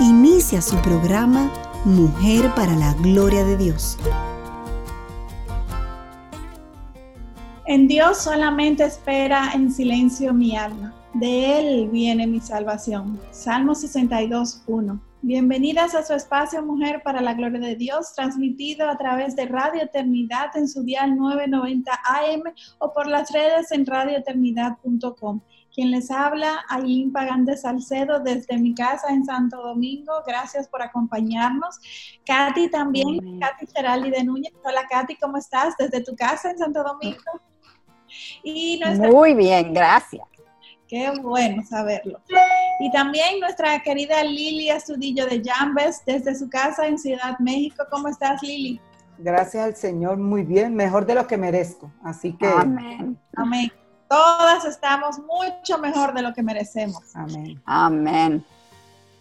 Inicia su programa Mujer para la Gloria de Dios. En Dios solamente espera en silencio mi alma. De Él viene mi salvación. Salmo 62, 1. Bienvenidas a su espacio Mujer para la Gloria de Dios, transmitido a través de Radio Eternidad en su dial 990 AM o por las redes en radioeternidad.com. Quien les habla, Ailín Pagán de Salcedo, desde mi casa en Santo Domingo. Gracias por acompañarnos. Katy también, Katy Geraldi de Núñez. Hola Katy, ¿cómo estás? Desde tu casa en Santo Domingo. Y Muy bien, gracias. Qué bueno saberlo. Y también nuestra querida Lili Astudillo de Jambes, desde su casa en Ciudad México. ¿Cómo estás, Lili? Gracias al Señor, muy bien, mejor de lo que merezco. Así que. Amén. Amén. Todas estamos mucho mejor de lo que merecemos. Amén. Amén.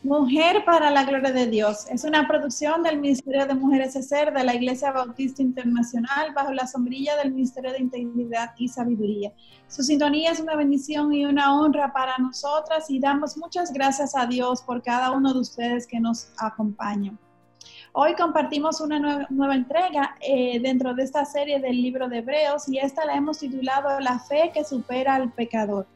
Mujer para la Gloria de Dios es una producción del Ministerio de Mujeres ESER de la Iglesia Bautista Internacional bajo la sombrilla del Ministerio de Integridad y Sabiduría. Su sintonía es una bendición y una honra para nosotras y damos muchas gracias a Dios por cada uno de ustedes que nos acompañan. Hoy compartimos una nueva, entrega eh, dentro de esta serie del libro de Hebreos y esta la hemos titulado La fe que supera al pecador.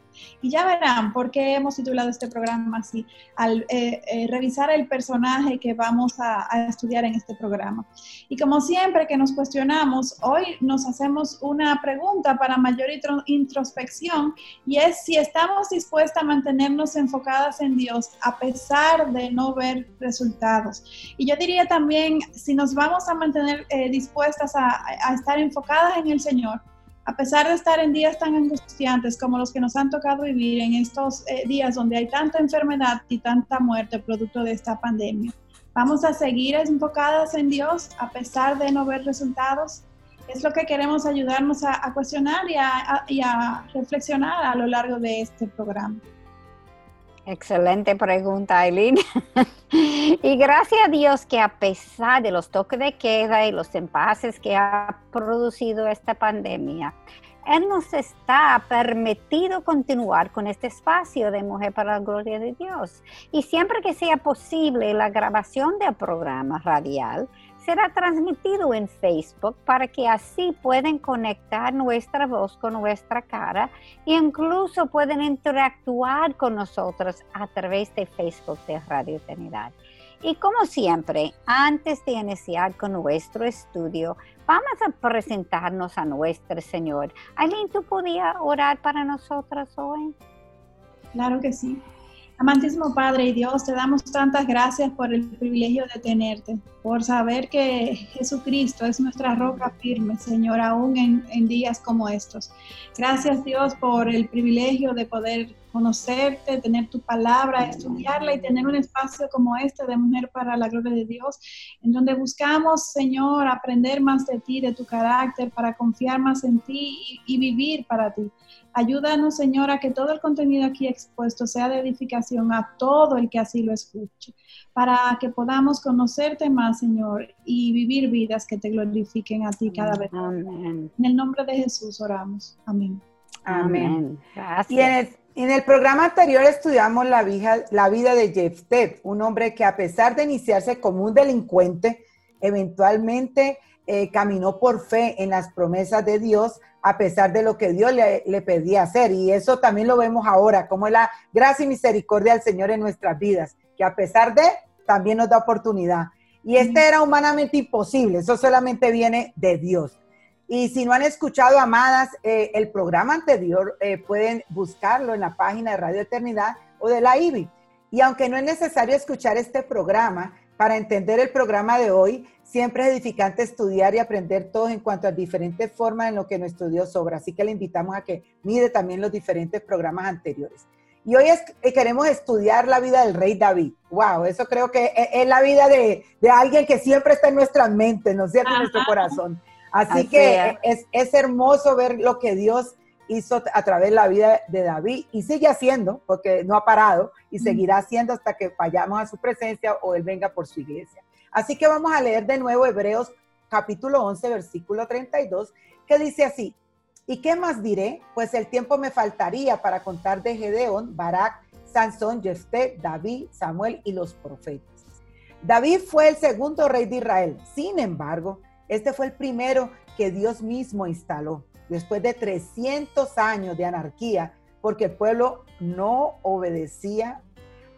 Y ya verán por qué hemos titulado este programa así, al eh, eh, revisar el personaje que vamos a, estudiar en este programa. Y como siempre que nos cuestionamos, hoy nos hacemos una pregunta para mayor introspección y es si estamos dispuestas a mantenernos enfocadas en Dios a pesar de no ver resultados. Y yo diría también, si nos vamos a mantener eh, dispuestas a estar enfocadas en el Señor, a pesar de estar en días tan angustiantes como los que nos han tocado vivir en estos eh, días donde hay tanta enfermedad y tanta muerte producto de esta pandemia, vamos a seguir enfocadas en Dios a pesar de no ver resultados. Es lo que queremos ayudarnos a, cuestionar y a reflexionar a lo largo de este programa. Excelente pregunta, Aileen. y gracias a Dios que a pesar de los toques de queda y los empases que ha producido esta pandemia, Él nos está permitido continuar con este espacio de Mujer para la Gloria de Dios. Y siempre que sea posible la grabación del programa radial, será transmitido en Facebook para que así pueden conectar nuestra voz con nuestra cara e incluso pueden interactuar con nosotros a través de Facebook de Radio Eternidad. Y como siempre, antes de iniciar con nuestro estudio, vamos a presentarnos a nuestro Señor. Aileen, ¿tú podías orar para nosotros hoy? Claro que sí. Amantísimo Padre y Dios, te damos tantas gracias por el privilegio de tenerte, por saber que Jesucristo es nuestra roca firme, Señor, aún en, en, días como estos. Gracias Dios por el privilegio de poder conocerte, tener tu palabra, estudiarla y tener un espacio como este de Mujer para la Gloria de Dios, en donde buscamos, Señor, aprender más de ti, de tu carácter, para confiar más en ti y, y vivir para ti. Ayúdanos, Señor, a que todo el contenido aquí expuesto sea de edificación a todo el que así lo escuche, para que podamos conocerte más, Señor, y vivir vidas que te glorifiquen a ti cada vez. Amén. En el nombre de Jesús oramos. Amén. Amén. Gracias. En, el, programa anterior estudiamos la vida, la vida de Jeftet, un hombre que a pesar de iniciarse como un delincuente, eventualmente eh, caminó por fe en las promesas de Dios a pesar de lo que Dios le, pedía hacer. Y eso también lo vemos ahora, como la gracia y misericordia del Señor en nuestras vidas, que a pesar de, también nos da oportunidad. Y este era humanamente imposible, eso solamente viene de Dios. Y si no han escuchado, amadas, eh, el programa anterior, eh, pueden buscarlo en la página de Radio Eternidad o de la IBI. Y aunque no es necesario escuchar este programa para entender el programa de hoy, Siempre es edificante estudiar y aprender todo en cuanto a diferentes formas en lo que nuestro Dios obra. Así que le invitamos a que mire también los diferentes programas anteriores. Y hoy eh, queremos estudiar la vida del rey David. Wow, eso creo que e, es, la vida de, alguien que siempre está en nuestra mente, ¿no es cierto? En nuestro corazón. Así, que es. Es, hermoso ver lo que Dios hizo a través de la vida de David y sigue haciendo, porque no ha parado y seguirá haciendo hasta que vayamos a su presencia o Él venga por su iglesia. Así que vamos a leer de nuevo Hebreos capítulo 11, versículo 32, que dice así, ¿y qué más diré? Pues el tiempo me faltaría para contar de Gedeón, Barak, Sansón, Jefté, David, Samuel y los profetas. David fue el segundo rey de Israel. Sin embargo, este fue el primero que Dios mismo instaló después de 300 años de anarquía, porque el pueblo no obedecía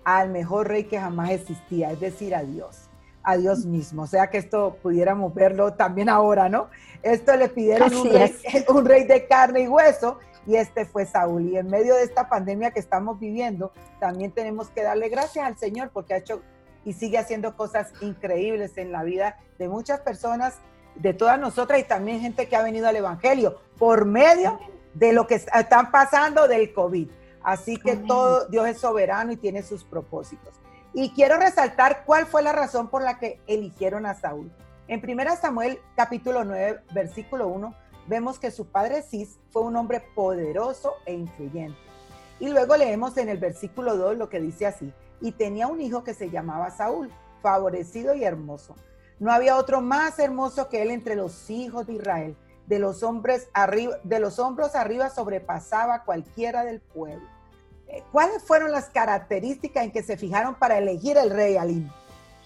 al mejor rey que jamás existía, es decir, a Dios, a Dios mismo. O sea que esto pudiéramos verlo también ahora, ¿no? Esto le pidieron un rey, un rey, de carne y hueso y este fue Saúl. Y en medio de esta pandemia que estamos viviendo, también tenemos que darle gracias al Señor porque ha hecho y sigue haciendo cosas increíbles en la vida de muchas personas de todas nosotras y también gente que ha venido al Evangelio por medio de lo que están pasando del COVID. Así que todo Dios es soberano y tiene sus propósitos. Y quiero resaltar cuál fue la razón por la que eligieron a Saúl. En 1 Samuel capítulo 9, versículo 1, vemos que su padre Cis fue un hombre poderoso e influyente. Y luego leemos en el versículo 2 lo que dice así, y tenía un hijo que se llamaba Saúl, favorecido y hermoso no había otro más hermoso que él entre los hijos de Israel. De los hombres arriba, de los hombros arriba sobrepasaba cualquiera del pueblo. Eh, ¿Cuáles fueron las características en que se fijaron para elegir el rey Alim?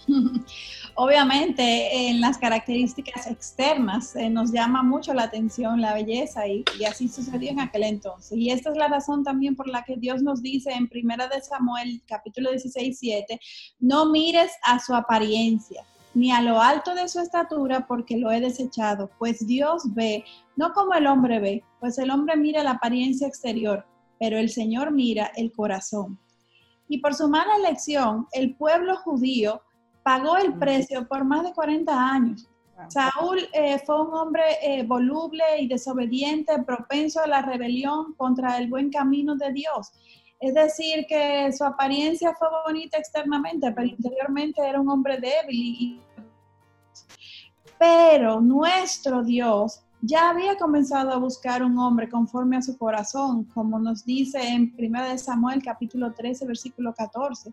Obviamente, en las características externas eh, nos llama mucho la atención la belleza y, y, así sucedió en aquel entonces. Y esta es la razón también por la que Dios nos dice en Primera de Samuel, capítulo 16, 7, no mires a su apariencia, ni a lo alto de su estatura, porque lo he desechado, pues Dios ve, no como el hombre ve, pues el hombre mira la apariencia exterior, pero el Señor mira el corazón. Y por su mala elección, el pueblo judío pagó el precio por más de 40 años. Saúl eh, fue un hombre eh, voluble y desobediente, propenso a la rebelión contra el buen camino de Dios. Es decir, que su apariencia fue bonita externamente, pero interiormente era un hombre débil. Pero nuestro Dios ya había comenzado a buscar un hombre conforme a su corazón, como nos dice en 1 Samuel capítulo 13, versículo 14.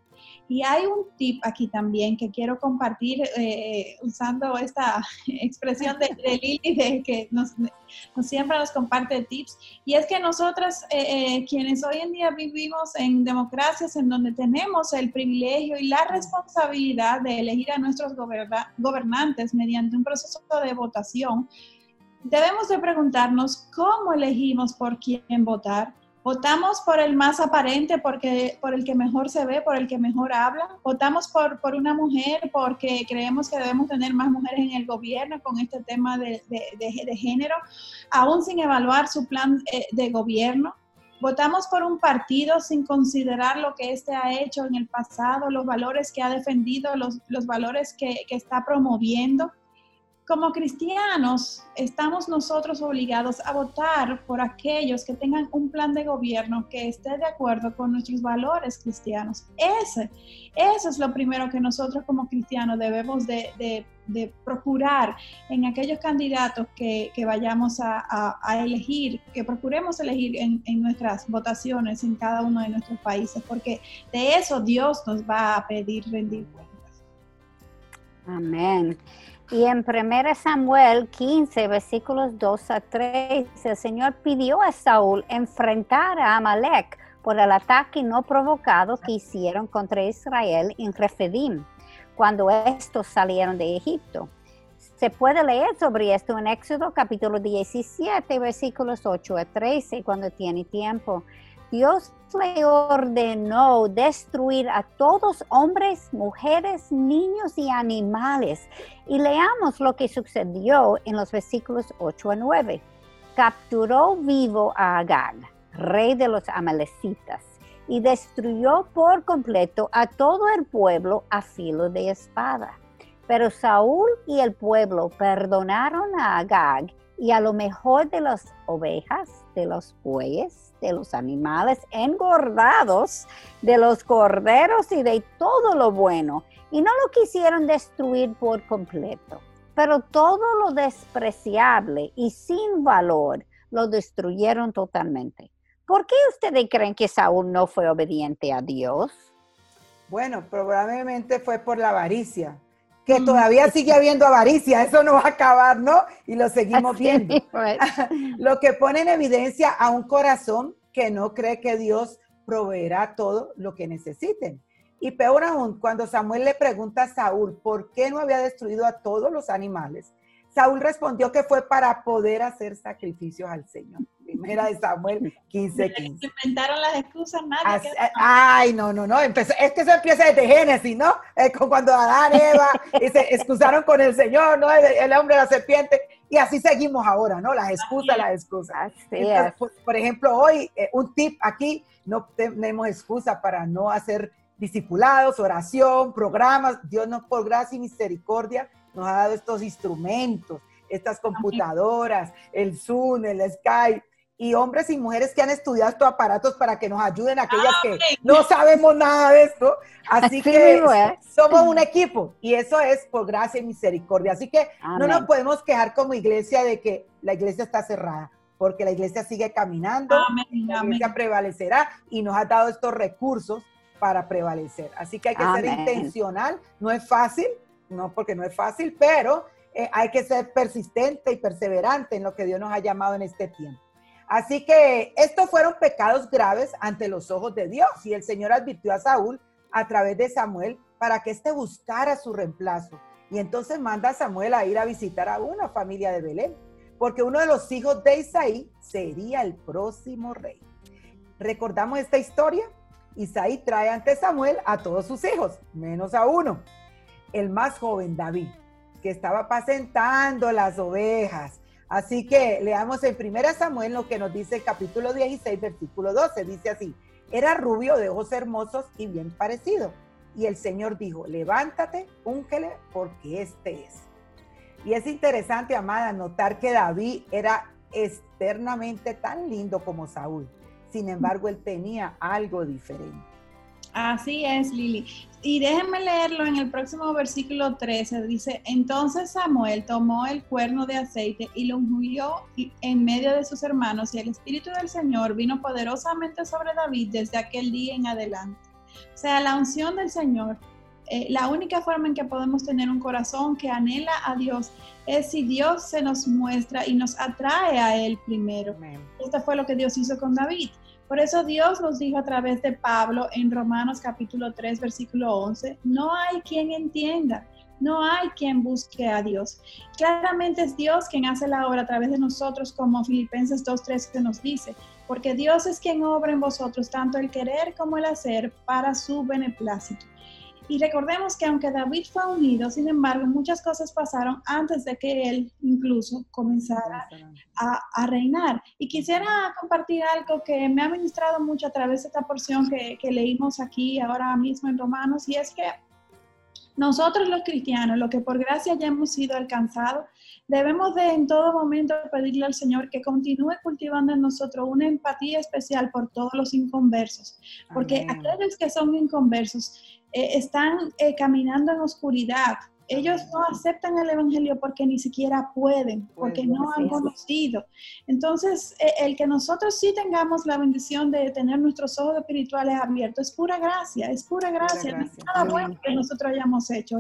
Y hay un tip aquí también que quiero compartir eh, usando esta expresión de, Lili, de que nos, siempre nos comparte tips, y es que nosotras, eh, eh, quienes hoy en día vivimos en democracias en donde tenemos el privilegio y la responsabilidad de elegir a nuestros gobernantes mediante un proceso de votación, debemos de preguntarnos cómo elegimos por quién votar. ¿Votamos por el más aparente, porque, por el que mejor se ve, por el que mejor habla? ¿Votamos por, por una mujer porque creemos que debemos tener más mujeres en el gobierno con este tema de, de, género, aún sin evaluar su plan eh, de gobierno? ¿Votamos por un partido sin considerar lo que éste ha hecho en el pasado, los valores que ha defendido, los, los valores que, que está promoviendo? Como cristianos estamos nosotros obligados a votar por aquellos que tengan un plan de gobierno que esté de acuerdo con nuestros valores cristianos. Ese, eso es lo primero que nosotros como cristianos debemos de, procurar en aquellos candidatos que, vayamos a, elegir, que procuremos elegir en, en nuestras votaciones en cada uno de nuestros países, porque de eso Dios nos va a pedir rendir cuentas. Amén. Y en 1 Samuel 15, versículos 2 a 3, el Señor pidió a Saúl enfrentar a Amalek por el ataque no provocado que hicieron contra Israel en Refidim, cuando estos salieron de Egipto. Se puede leer sobre esto en Éxodo capítulo 17, versículos 8 a 13, cuando tiene tiempo. Dios le ordenó destruir a todos hombres, mujeres, niños y animales. Y leamos lo que sucedió en los versículos 8 a 9. Capturó vivo a Agag, rey de los amalecitas, y destruyó por completo a todo el pueblo a filo de espada. Pero Saúl y el pueblo perdonaron a Agag y a lo mejor de las ovejas, de los bueyes, de los animales engordados, de los corderos y de todo lo bueno, y no lo quisieron destruir por completo. Pero todo lo despreciable y sin valor lo destruyeron totalmente. ¿Por qué ustedes creen que Saúl no fue obediente a Dios? Bueno, probablemente fue por la avaricia, que todavía sigue habiendo avaricia, eso no va a acabar, ¿no? Y lo seguimos viendo. lo que pone en evidencia a un corazón que no cree que Dios proveerá todo lo que necesiten. Y peor aún, cuando Samuel le pregunta a Saúl por qué no había destruido a todos los animales, Saúl respondió que fue para poder hacer sacrificios al Señor. Primera de Samuel 15, 15. Inventaron las excusas, nadie. ay, no, no, no. es que eso empieza desde Génesis, ¿no? con cuando Adán, Eva, y se excusaron con el Señor, ¿no? El, hombre, la serpiente. Y así seguimos ahora, ¿no? Las excusas, las excusas. por, por, ejemplo, hoy, eh, un tip aquí, no tenemos excusa para no hacer discipulados, oración, programas. Dios nos, por gracia y misericordia, nos ha dado estos instrumentos, estas computadoras, el Zoom, el Skype, y hombres y mujeres que han estudiado estos aparatos para que nos ayuden a aquellas que no sabemos nada de esto. Así que somos un equipo y eso es por gracia y misericordia. Así que no nos podemos quejar como iglesia de que la iglesia está cerrada, porque la iglesia sigue caminando, la iglesia prevalecerá y nos ha dado estos recursos para prevalecer. Así que hay que ser intencional, no es fácil, no porque no es fácil, pero eh, hay que ser persistente y perseverante en lo que Dios nos ha llamado en este tiempo. Así que estos fueron pecados graves ante los ojos de Dios y el Señor advirtió a Saúl a través de Samuel para que éste buscara su reemplazo. Y entonces manda a Samuel a ir a visitar a una familia de Belén, porque uno de los hijos de Isaí sería el próximo rey. ¿Recordamos esta historia? Isaí trae ante Samuel a todos sus hijos, menos a uno, el más joven David, que estaba apacentando las ovejas. Así que leamos en 1 Samuel lo que nos dice el capítulo 16, versículo 12. Dice así, era rubio de ojos hermosos y bien parecido. Y el Señor dijo, levántate, úngele, porque este es. Y es interesante, amada, notar que David era externamente tan lindo como Saúl. Sin embargo, él tenía algo diferente. Así es, Lili. Y déjenme leerlo en el próximo versículo 13. Dice, entonces Samuel tomó el cuerno de aceite y lo ungió en medio de sus hermanos y el Espíritu del Señor vino poderosamente sobre David desde aquel día en adelante. O sea, la unción del Señor, eh, la única forma en que podemos tener un corazón que anhela a Dios es si Dios se nos muestra y nos atrae a Él primero. Esto fue lo que Dios hizo con David. Por eso Dios nos dijo a través de Pablo en Romanos capítulo 3, versículo 11, no hay quien entienda, no hay quien busque a Dios. Claramente es Dios quien hace la obra a través de nosotros, como Filipenses 2.3 que nos dice, porque Dios es quien obra en vosotros tanto el querer como el hacer para su beneplácito. Y recordemos que aunque David fue unido, sin embargo, muchas cosas pasaron antes de que él incluso comenzara a, reinar. Y quisiera compartir algo que me ha ministrado mucho a través de esta porción que, que leímos aquí ahora mismo en Romanos, y es que nosotros los cristianos, lo que por gracia ya hemos sido alcanzados, debemos de en todo momento pedirle al Señor que continúe cultivando en nosotros una empatía especial por todos los inconversos, porque aquellos que son inconversos eh, están eh, caminando en oscuridad. Ellos no aceptan el Evangelio porque ni siquiera pueden, porque no han conocido. Entonces, eh, el que nosotros sí tengamos la bendición de tener nuestros ojos espirituales abiertos es pura gracia, es pura gracia, no es nada bueno que nosotros hayamos hecho.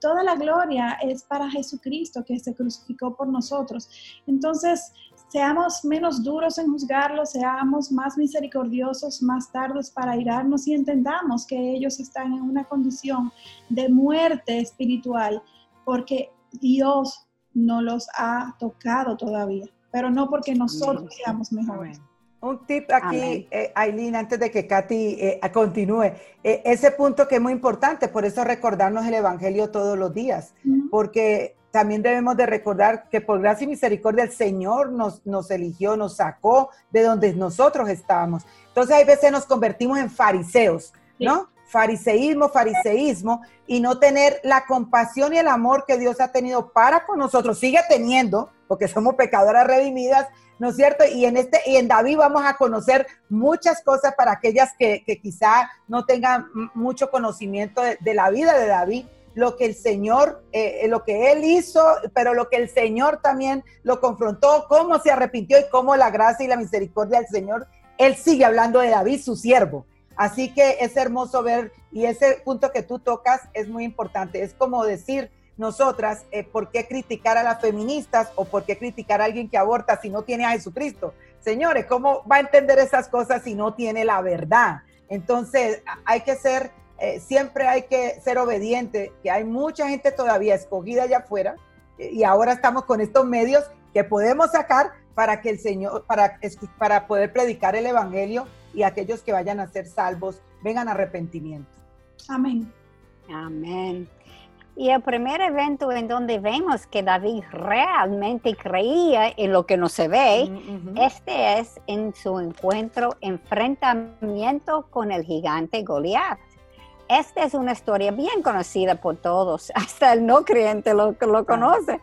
toda la gloria es para Jesucristo que se crucificó por nosotros. Entonces, Seamos menos duros en juzgarlo, seamos más misericordiosos, más tardos para irarnos y entendamos que ellos están en una condición de muerte espiritual porque Dios no los ha tocado todavía, pero no porque nosotros seamos mejores. Un tip aquí, eh, Aileen, antes de que Katy eh, continúe. Eh, ese punto que es muy importante, por eso recordarnos el Evangelio todos los días, porque también debemos de recordar que por gracia y misericordia el Señor nos, nos eligió, nos sacó de donde nosotros estábamos. Entonces hay veces nos convertimos en fariseos, ¿no? fariseísmo, fariseísmo, y no tener la compasión y el amor que Dios ha tenido para con nosotros, sigue teniendo, porque somos pecadoras redimidas, ¿no es cierto? Y en, este, y en David vamos a conocer muchas cosas para aquellas que, quizá no tengan mucho conocimiento de, la vida de David, lo que el Señor, eh, lo que él hizo, pero lo que el Señor también lo confrontó, cómo se arrepintió y cómo la gracia y la misericordia del Señor, él sigue hablando de David, su siervo. Así que es hermoso ver, y ese punto que tú tocas es muy importante. Es como decir nosotras, eh, ¿por qué criticar a las feministas o por qué criticar a alguien que aborta si no tiene a Jesucristo? Señores, ¿cómo va a entender esas cosas si no tiene la verdad? Entonces, hay que ser, eh, siempre hay que ser obediente, que hay mucha gente todavía escogida allá afuera y ahora estamos con estos medios que podemos sacar para que el Señor, para, para poder predicar el Evangelio y aquellos que vayan a ser salvos vengan a arrepentimiento. Amén. Amén. Y el primer evento en donde vemos que David realmente creía en lo que no se ve, este es en su encuentro, enfrentamiento con el gigante Goliat. Esta es una historia bien conocida por todos, hasta el no creyente lo, lo conoce.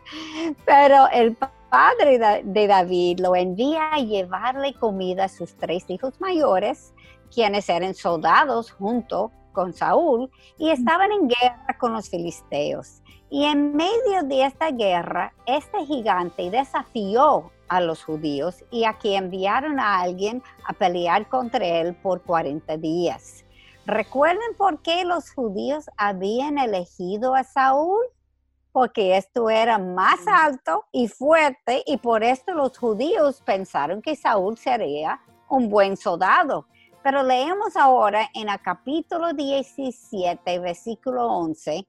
Pero el padre de David lo envía a llevarle comida a sus tres hijos mayores, quienes eran soldados junto con Saúl y estaban en guerra con los filisteos. Y en medio de esta guerra, este gigante desafió a los judíos y aquí enviaron a alguien a pelear contra él por 40 días. ¿Recuerden por qué los judíos habían elegido a Saúl? porque esto era más alto y fuerte y por esto los judíos pensaron que Saúl sería un buen soldado. Pero leemos ahora en el capítulo 17, versículo 11,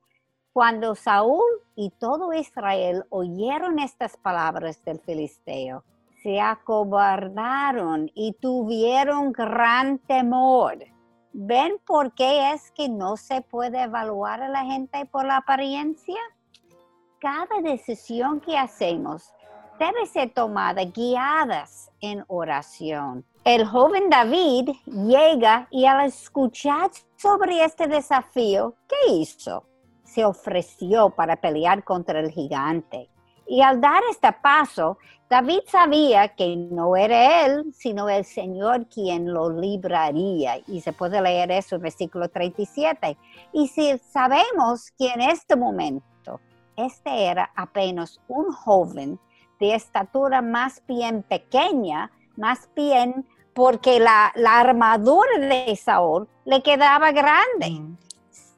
cuando Saúl y todo Israel oyeron estas palabras del filisteo, se acobardaron y tuvieron gran temor. ¿Ven por qué es que no se puede evaluar a la gente por la apariencia? cada decisión que hacemos debe ser tomada guiadas en oración. El joven David llega y al escuchar sobre este desafío, ¿qué hizo? Se ofreció para pelear contra el gigante. Y al dar este paso, David sabía que no era él, sino el Señor quien lo libraría. Y se puede leer eso en versículo 37. Y si sabemos que en este momento este era apenas un joven de estatura más bien pequeña, más bien porque la, armadura de Saúl le quedaba grande. Mm.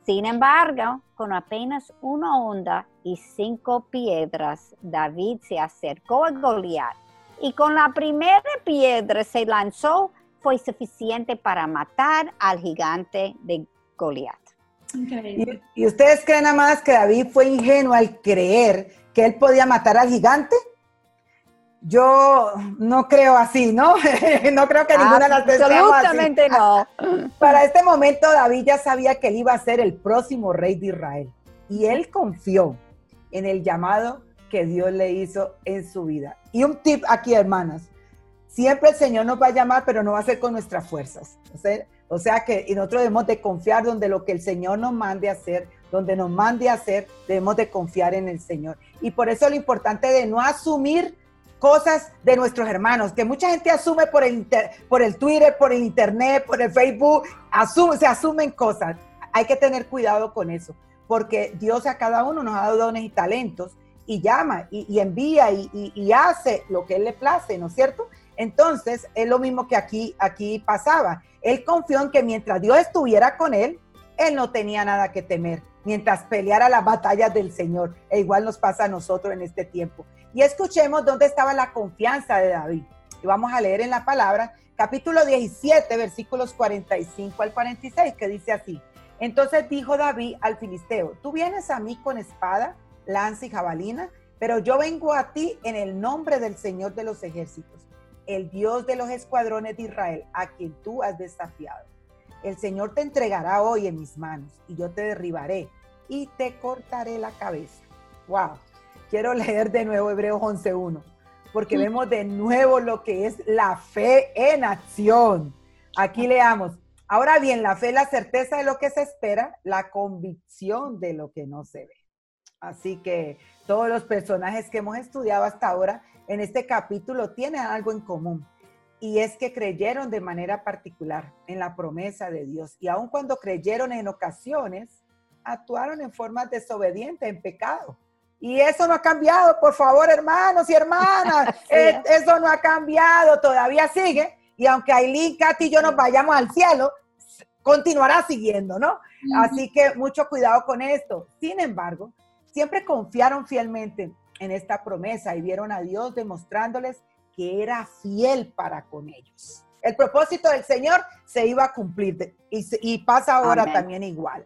Sin embargo, con apenas una onda y cinco piedras, David se acercó a Goliat y con la primera piedra se lanzó, fue suficiente para matar al gigante de Goliat. ¿Y, ustedes creen, más que David fue ingenuo al creer que él podía matar al gigante? Yo no creo así, ¿no? no creo que ninguna de las tres Absolutamente no. Para este momento David ya sabía que él iba a ser el próximo rey de Israel. Y él confió en el llamado que Dios le hizo en su vida. Y un tip aquí, hermanas. Siempre el Señor nos va a llamar, pero no va a ser con nuestras fuerzas. O sea, o sea que nosotros debemos de confiar donde lo que el Señor nos mande a hacer, donde nos mande a hacer, debemos de confiar en el Señor. Y por eso lo importante de no asumir cosas de nuestros hermanos, que mucha gente asume por el, por el Twitter, por el Internet, por el Facebook, asume, se asumen cosas. Hay que tener cuidado con eso, porque Dios a cada uno nos ha dado dones y talentos y llama y, envía y, y, hace lo que Él le place, ¿no es cierto? Entonces, es lo mismo que aquí, aquí pasaba. Él confió en que mientras Dios estuviera con él, él no tenía nada que temer, mientras peleara las batallas del Señor. E igual nos pasa a nosotros en este tiempo. Y escuchemos dónde estaba la confianza de David. Y vamos a leer en la palabra, capítulo 17, versículos 45 al 46, que dice así. Entonces dijo David al filisteo, tú vienes a mí con espada, lanza y jabalina, pero yo vengo a ti en el nombre del Señor de los ejércitos el Dios de los escuadrones de Israel, a quien tú has desafiado. El Señor te entregará hoy en mis manos y yo te derribaré y te cortaré la cabeza. Wow. Quiero leer de nuevo Hebreos 11.1, porque vemos de nuevo lo que es la fe en acción. Aquí leamos, Ahora bien, la fe es la certeza de lo que se espera, la convicción de lo que no se ve. Así que todos los personajes que hemos estudiado hasta ahora en este capítulo tienen algo en común y es que creyeron de manera particular en la promesa de Dios y aun cuando creyeron en ocasiones, actuaron en forma desobediente, en pecado. Y eso no ha cambiado, por favor, hermanos y hermanas. Eh, eso no ha cambiado, todavía sigue. Y aunque Aileen, Katy y yo nos vayamos al cielo, continuará siguiendo, ¿no? Así que mucho cuidado con esto. Sin embargo, siempre confiaron fielmente en esta promesa y vieron a Dios demostrándoles que era fiel para con ellos. El propósito del Señor se iba a cumplir y, pasa ahora también igual.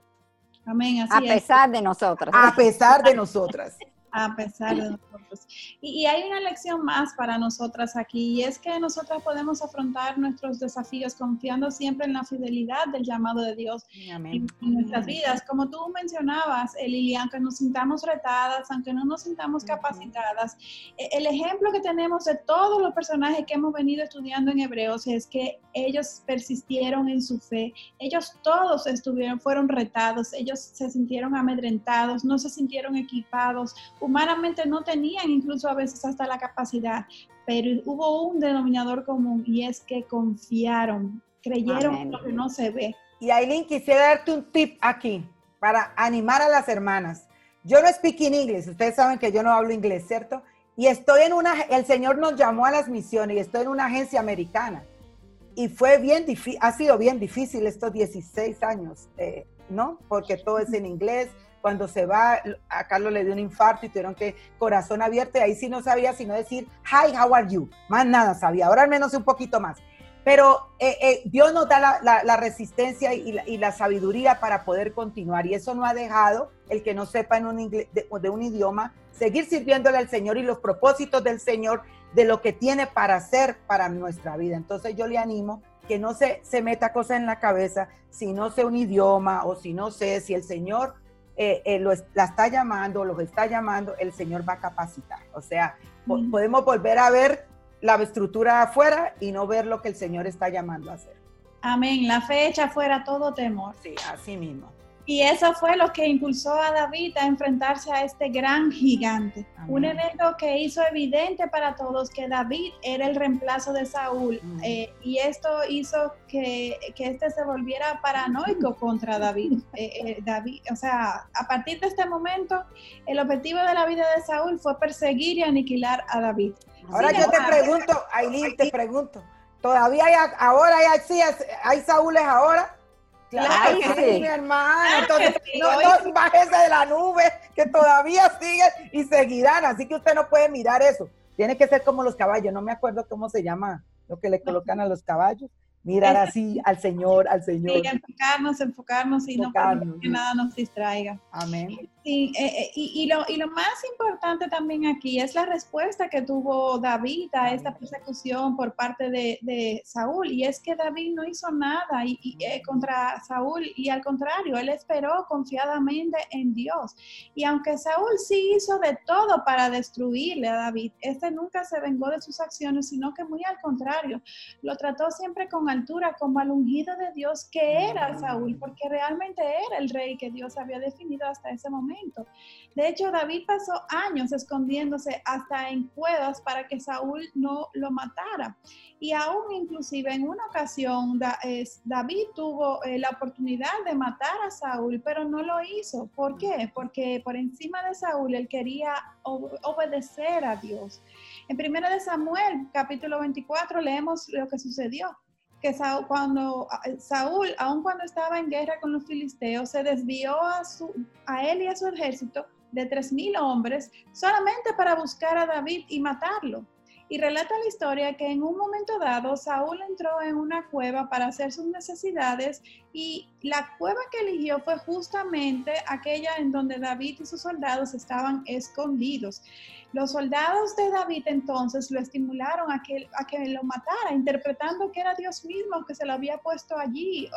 Amén. Así a pesar de nosotras. A pesar de nosotras. A pesar de nosotros. Y, hay una lección más para nosotras aquí, y es que nosotras podemos afrontar nuestros desafíos confiando siempre en la fidelidad del llamado de Dios en, nuestras vidas. Como tú mencionabas, Lili, aunque nos sintamos retadas, aunque no nos sintamos capacitadas, e, el ejemplo que tenemos de todos los personajes que hemos venido estudiando en Hebreos es que ellos persistieron en su fe, ellos todos estuvieron, fueron retados, ellos se sintieron amedrentados, no se sintieron equipados, humanamente no tenían incluso a veces hasta la capacidad, pero hubo un denominador común y es que confiaron, creyeron en lo que no se ve. Y Aileen, quisiera darte un tip aquí para animar a las hermanas. Yo no speak in inglés, ustedes saben que yo no hablo inglés, ¿cierto? Y estoy en una, el Señor nos llamó a las misiones y estoy en una agencia americana. Y fue bien difícil, ha sido bien difícil estos 16 años, eh, ¿no? Porque todo es en inglés, cuando se va, a Carlos le dio un infarto y tuvieron que corazón abierto y ahí sí no sabía sino decir, hi, how are you? Más nada sabía, ahora al menos un poquito más. Pero eh, eh, Dios nos da la, resistencia y la, sabiduría para poder continuar y eso no ha dejado el que no sepa en un inglés, de, de un idioma seguir sirviéndole al Señor y los propósitos del Señor de lo que tiene para hacer para nuestra vida. Entonces yo le animo que no se, se meta cosas en la cabeza si no sé un idioma o si no sé si el Señor eh, eh, lo, la está llamando, los está llamando, el Señor va a capacitar. O sea, podemos volver a ver la estructura afuera y no ver lo que el Señor está llamando a hacer. Amén. La fecha fuera todo temor. Sí, así mismo. Y eso fue lo que impulsó a David a enfrentarse a este gran gigante. Un evento que hizo evidente para todos que David era el reemplazo de Saúl. Eh, y esto hizo que, que este se volviera paranoico contra David. Eh, eh, David. O sea, a partir de este momento, el objetivo de la vida de Saúl fue perseguir y aniquilar a David. Ahora yo te pregunto, Aileen, te pregunto, ¿todavía hay, ahora hay, hay Saúles ahora? Claro, sí, mi hermano. Entonces, no, no bájese de la nube, que todavía siguen y seguirán. Así que usted no puede mirar eso. Tiene que ser como los caballos. No me acuerdo cómo se llama lo que le colocan a los caballos mirar así al Señor, al Señor. Sí, enfocarnos, enfocarnos y no que nada nos distraiga. Amén. Eh, eh, y, lo, y lo más importante también aquí es la respuesta que tuvo David a esta persecución por parte de, Saúl. Y es que David no hizo nada y, eh, contra Saúl y al contrario, él esperó confiadamente en Dios. Y aunque Saúl sí hizo de todo para destruirle a David, este nunca se vengó de sus acciones, sino que muy al contrario, lo trató siempre con altura como al ungido de Dios que era Saúl, porque realmente era el rey que Dios había definido hasta ese momento. De hecho, David pasó años escondiéndose hasta en cuevas para que Saúl no lo matara. Y aún inclusive en una ocasión David tuvo eh, la oportunidad de matar a Saúl, pero no lo hizo. ¿Por qué? Porque por encima de Saúl él quería obedecer a Dios. En 1 de Samuel, capítulo 24, leemos lo que sucedió que Saúl, cuando Saúl, aun cuando estaba en guerra con los filisteos, se desvió a él y a su ejército de tres mil hombres solamente para buscar a David y matarlo. Y relata la historia que en un momento dado Saúl entró en una cueva para hacer sus necesidades y la cueva que eligió fue justamente aquella en donde David y sus soldados estaban escondidos. Los soldados de David entonces lo estimularon a que, a que lo matara, interpretando que era Dios mismo que se lo había puesto allí,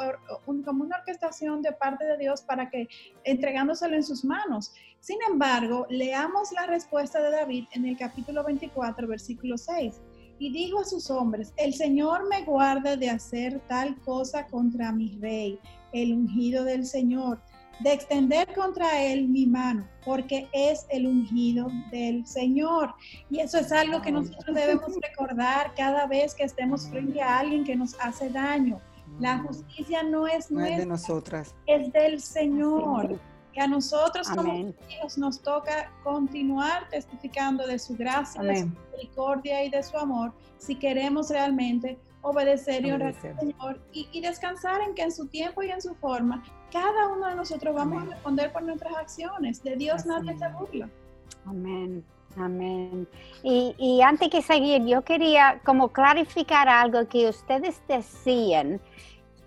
como una orquestación de parte de Dios para que entregándoselo en sus manos. Sin embargo, leamos la respuesta de David en el capítulo 24, versículo 6. y dijo a sus hombres, el Señor me guarde de hacer tal cosa contra mi rey, el ungido del Señor, de extender contra él mi mano, porque es el ungido del Señor. Y eso es algo que nosotros debemos recordar cada vez que estemos frente a alguien que nos hace daño. La justicia no es, nuestra, de nosotras, es del Señor. Que a nosotros como hijos nos toca continuar testificando de su gracia, de su misericordia y de su amor, si queremos realmente obedecer y honrar al Señor y, descansar en que en su tiempo y en su forma, cada uno de nosotros vamos a responder por nuestras acciones. De Dios nadie se burla. Amén. Amén. Y, y antes que seguir, yo quería como clarificar algo que ustedes decían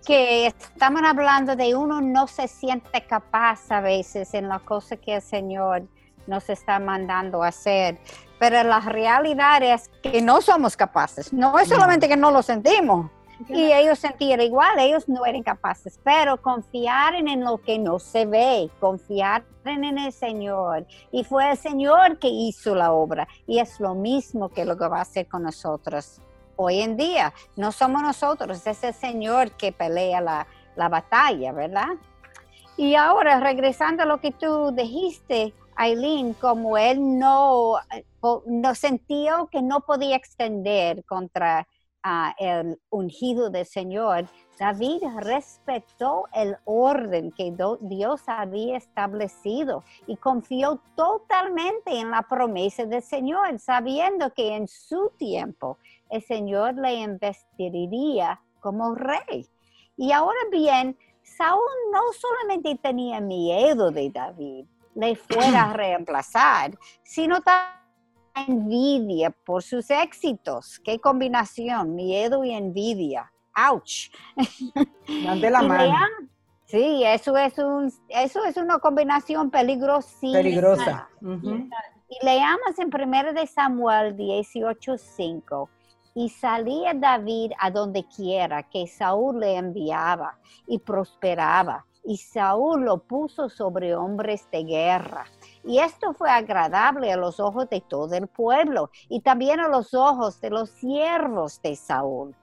que estamos hablando de uno no se siente capaz a veces en la cosa que el Señor nos está mandando a hacer. Pero la realidad es que no somos capaces. No es solamente que no lo sentimos. Y ellos sentían igual, ellos no eran capaces, pero confiar en lo que no se ve, confiar en el Señor. Y fue el Señor que hizo la obra. Y es lo mismo que lo que va a hacer con nosotros hoy en día. No somos nosotros, es el Señor que pelea la, batalla, ¿verdad? Y ahora, regresando a lo que tú dijiste, Aileen, como él no, no sentía que no podía extender contra ah, el ungido del Señor, David respetó el orden que Dios había establecido y confió totalmente en la promesa del Señor, sabiendo que en su tiempo el Señor le investiría como rey. Y ahora bien, Saúl no solamente tenía miedo de David, le fuera a reemplazar, sino también envidia por sus éxitos. Qué combinación, miedo y envidia. ¡Auch! la mano. sí, eso es, un, eso es una combinación peligrosísima. Peligrosa. Y leamos en 1 de Samuel 18:5 y salía David a donde quiera que Saúl le enviaba y prosperaba. Y Saúl lo puso sobre hombres de guerra. Y esto fue agradable a los ojos de todo el pueblo y también a los ojos de los siervos de Saúl.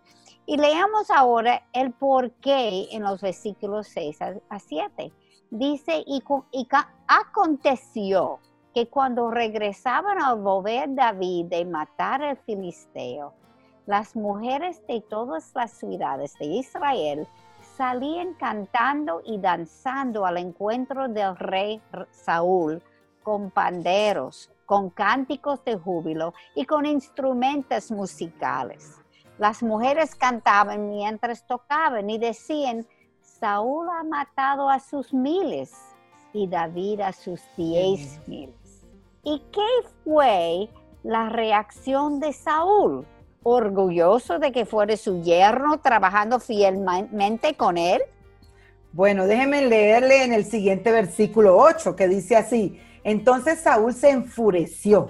Y leamos ahora el por qué en los versículos 6 a 7. Dice, y, y aconteció que cuando regresaban a volver David de matar al filisteo, las mujeres de todas las ciudades de Israel salían cantando y danzando al encuentro del rey Saúl con panderos, con cánticos de júbilo y con instrumentos musicales. Las mujeres cantaban mientras tocaban y decían, Saúl ha matado a sus miles y David a sus diez miles. ¿Y qué fue la reacción de Saúl? orgulloso de que fuera su yerno trabajando fielmente con él? Bueno, déjeme leerle en el siguiente versículo 8 que dice así, entonces Saúl se enfureció,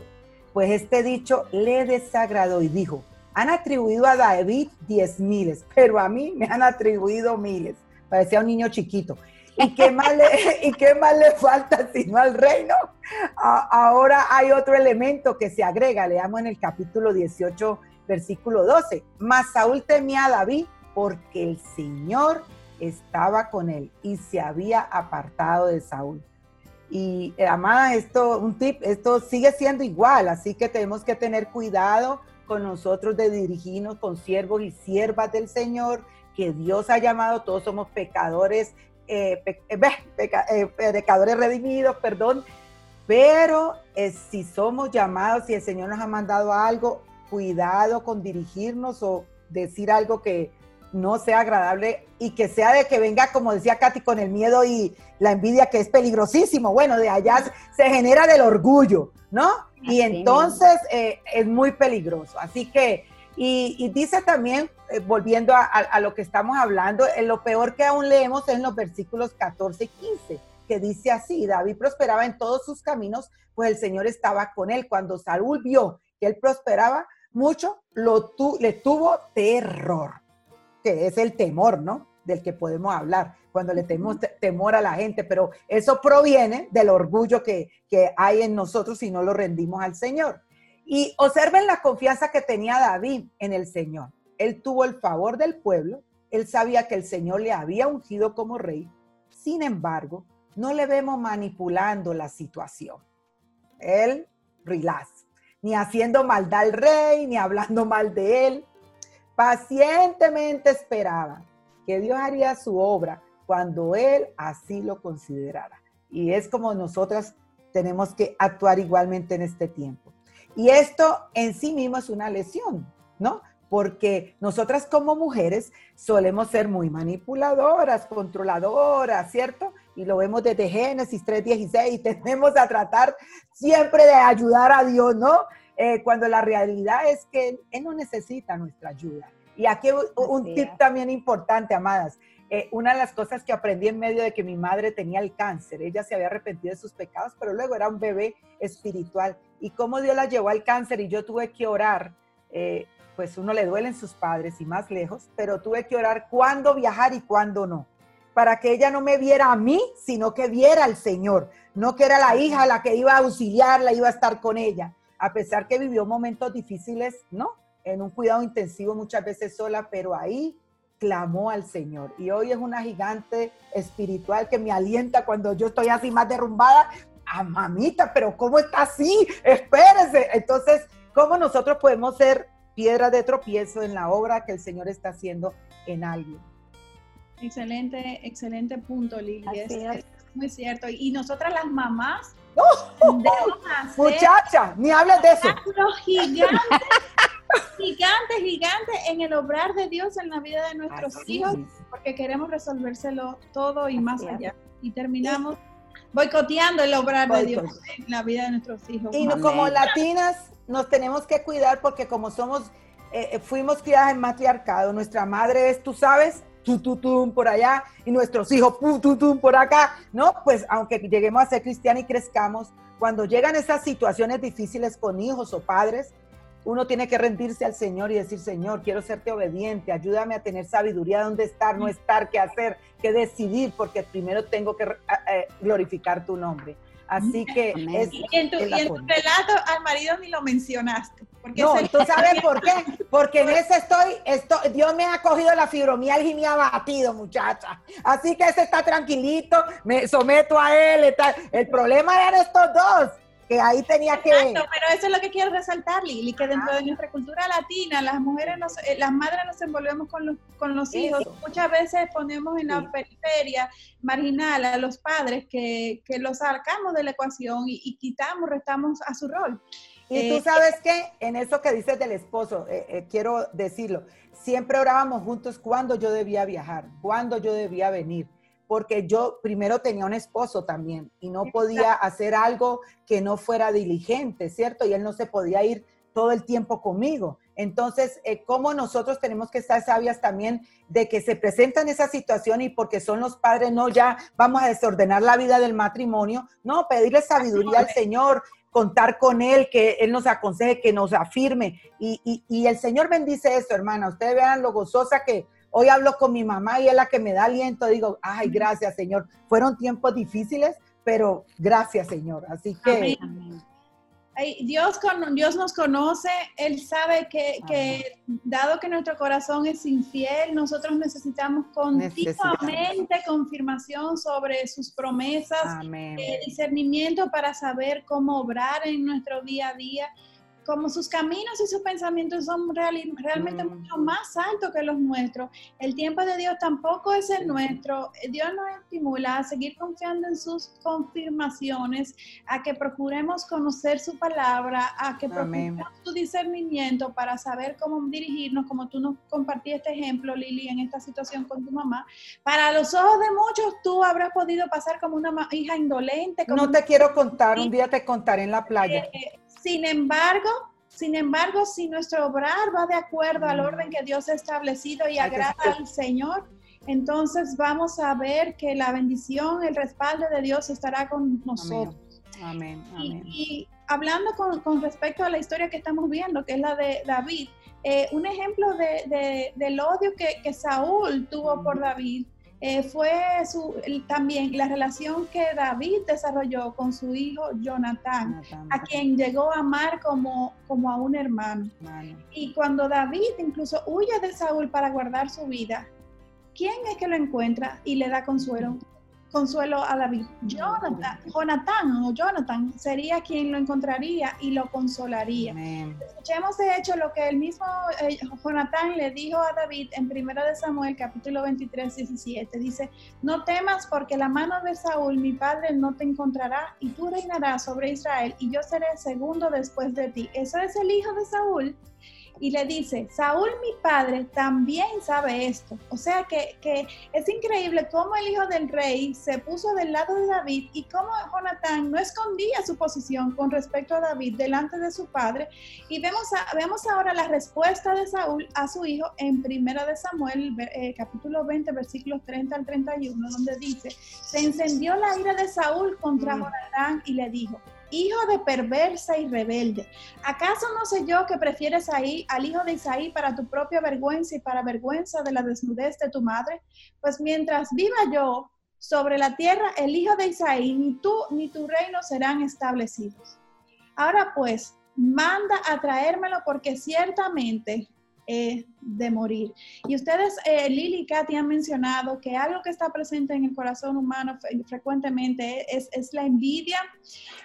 pues este dicho le desagradó y dijo, han atribuido a David diez miles, pero a mí me han atribuido miles. Parecía un niño chiquito. ¿Y qué más le, ¿y qué más le falta al reino? ahora hay otro elemento que se agrega, leamos en el capítulo 18 versículo 12. Mas Saúl temía a David porque el Señor estaba con él y se había apartado de Saúl. Y eh, amada, esto, un tip, esto sigue siendo igual, así que tenemos que tener cuidado con nosotros de dirigirnos con siervos y siervas del Señor, que Dios ha llamado, todos somos pecadores, eh, eh, pecadores redimidos, perdón, pero si somos llamados y el Señor nos ha mandado algo, cuidado con dirigirnos o decir algo que no sea agradable y que sea de que venga, como decía Katy, con el miedo y la envidia, que es peligrosísimo. Bueno, de allá se genera del orgullo, ¿no? Y entonces eh, es muy peligroso. Así que, y, dice también, eh, volviendo a, lo que estamos hablando, eh, lo peor que aún leemos es en los versículos 14 y 15, que dice así, David prosperaba en todos sus caminos, pues el Señor estaba con él. Cuando Saúl vio que él prosperaba, mucho, lo le tuvo terror, que es el temor, ¿no? Del que podemos hablar cuando le tenemos temor a la gente, pero eso proviene del orgullo que, hay en nosotros si no lo rendimos al Señor. Y observen la confianza que tenía David en el Señor. Él tuvo el favor del pueblo, él sabía que el Señor le había ungido como rey. Sin embargo, no le vemos manipulando la situación. Él, relax, ni haciendo maldad al rey, ni hablando mal de él. Pacientemente esperaba que Dios haría su obra cuando él así lo considerara. Y es como nosotras tenemos que actuar igualmente en este tiempo. Y esto en sí mismo es una lesión, ¿no? Porque nosotras como mujeres solemos ser muy manipuladoras, controladoras, ¿cierto? Y lo vemos desde Génesis 3.16, tenemos a tratar siempre de ayudar a Dios, ¿no? Eh, cuando la realidad es que Él no necesita nuestra ayuda. Y aquí un tip también importante, amadas. Eh, una de las cosas que aprendí en medio de que mi madre tenía el cáncer, ella se había arrepentido de sus pecados, pero luego era un bebé espiritual. Y cómo Dios la llevó al cáncer y yo tuve que orar, eh, pues uno le duelen sus padres y más lejos, pero tuve que orar cuándo viajar y cuándo no, para que ella no me viera a mí, sino que viera al Señor, no que era la hija la que iba a auxiliarla, iba a estar con ella, a pesar que vivió momentos difíciles, ¿no? En un cuidado intensivo muchas veces sola, pero ahí clamó al Señor. Y hoy es una gigante espiritual que me alienta cuando yo estoy así más derrumbada. Ah, mamita, pero ¿cómo está así? Espérese. Entonces, ¿cómo nosotros podemos ser piedra de tropiezo en la obra que el Señor está haciendo en alguien? Excelente, excelente punto, Lili. Es, muy cierto. Y nosotras las mamás. Muchacha, ni hables de eso. Gigantes gigante, gigante en el obrar de Dios en la vida de nuestros hijos, porque queremos resolvérselo todo y más allá. Y terminamos boicoteando el obrar de Dios en la vida de nuestros hijos. Y como latinas nos tenemos que cuidar porque como somos, eh, eh, fuimos criadas en matriarcado, nuestra madre es, tú sabes, tu, por allá y nuestros hijos tu, por acá, ¿no? Pues aunque lleguemos a ser cristianos y crezcamos, cuando llegan esas situaciones difíciles con hijos o padres, uno tiene que rendirse al Señor y decir, Señor, quiero serte obediente, ayúdame a tener sabiduría, dónde estar, no estar, qué hacer, qué decidir, porque primero tengo que eh, glorificar tu nombre. Así que es, y en tu, relato al marido ni lo mencionaste. No, ¿tú sabes por qué? Porque en ese estoy, estoy, Dios me ha cogido la fibromialgia y me ha batido, muchacha. Así que ese está tranquilito, me someto a él. El problema eran estos dos que ahí tenía que... Exacto, pero eso es lo que quiero resaltar, Lili, que dentro de nuestra cultura latina, las mujeres, nos, eh, las madres nos envolvemos con los, con los hijos. Muchas veces ponemos en la periferia marginal a los padres que, que los sacamos de la ecuación y, quitamos, restamos a su rol. Y tú eh, sabes que en eso que dices del esposo, eh, quiero decirlo, siempre orábamos juntos cuando yo debía viajar, cuando yo debía venir porque yo primero tenía un esposo también y no podía hacer algo que no fuera diligente, ¿cierto? Y él no se podía ir todo el tiempo conmigo. Entonces, eh, ¿cómo nosotros tenemos que estar sabias también de que se presentan esas situaciones y porque son los padres, no ya vamos a desordenar la vida del matrimonio, no, pedirle sabiduría al Señor, contar con Él, que Él nos aconseje, que nos afirme. Y, y, y el Señor bendice esto, hermana. Ustedes vean lo gozosa que, Hoy hablo con mi mamá y es la que me da aliento. Digo, ay, gracias, Señor. Fueron tiempos difíciles, pero gracias, Señor. Así que... Dios, con, Dios nos conoce, Él sabe que, dado que nuestro corazón es infiel, nosotros necesitamos continuamente confirmación sobre sus promesas, eh, discernimiento para saber cómo obrar en nuestro día a día como sus caminos y sus pensamientos son realmente mm. mucho más altos que los nuestros, el tiempo de Dios tampoco es el nuestro. Dios nos estimula a seguir confiando en sus confirmaciones, a que procuremos conocer su palabra, a que procuremos su discernimiento para saber cómo dirigirnos, como tú nos compartiste este ejemplo, Lili, en esta situación con tu mamá. Para los ojos de muchos, tú habrás podido pasar como una hija indolente. no te quiero contar, un día te contaré en la playa. Eh, sin embargo, sin embargo, si nuestro obrar va de acuerdo al orden que Dios ha establecido y agrada al Señor, entonces vamos a ver que la bendición, el respaldo de Dios estará con nosotros. Amén. Amén. Y, hablando con, respecto a la historia que estamos viendo, que es la de David, eh, un ejemplo de, del odio que, Saúl tuvo por David eh, fue su, también la relación que David desarrolló con su hijo Jonathan, a quien llegó a amar como, como a un hermano. Y cuando David incluso huye de Saúl para guardar su vida, ¿quién es que lo encuentra y le da consuelo? Consuelo a David. Jonathan, Jonathan o Jonathan sería quien lo encontraría y lo consolaría. Escuchemos de hecho lo que el mismo eh, Jonathan le dijo a David en 1 de Samuel capítulo 23, 17. Dice, no temas porque la mano de Saúl, mi padre, no te encontrará y tú reinarás sobre Israel y yo seré segundo después de ti. Eso es el hijo de Saúl y le dice, Saúl mi padre también sabe esto. O sea que, es increíble cómo el hijo del rey se puso del lado de David y cómo Jonatán no escondía su posición con respecto a David delante de su padre. Y vemos, vemos ahora la respuesta de Saúl a su hijo en Primera de Samuel, eh, capítulo 20, versículos 30 al 31, donde dice, se encendió la ira de Saúl contra mm. Jonatán y le dijo, hijo de perversa y rebelde. ¿Acaso no sé yo que prefieres ahí al hijo de Isaí para tu propia vergüenza y para vergüenza de la desnudez de tu madre? Pues mientras viva yo sobre la tierra, el hijo de Isaí, ni tú ni tu reino serán establecidos. Ahora pues, manda a traérmelo porque ciertamente de morir. Y ustedes, eh, Lili y Katy, han mencionado que algo que está presente en el corazón humano frecuentemente es, es la envidia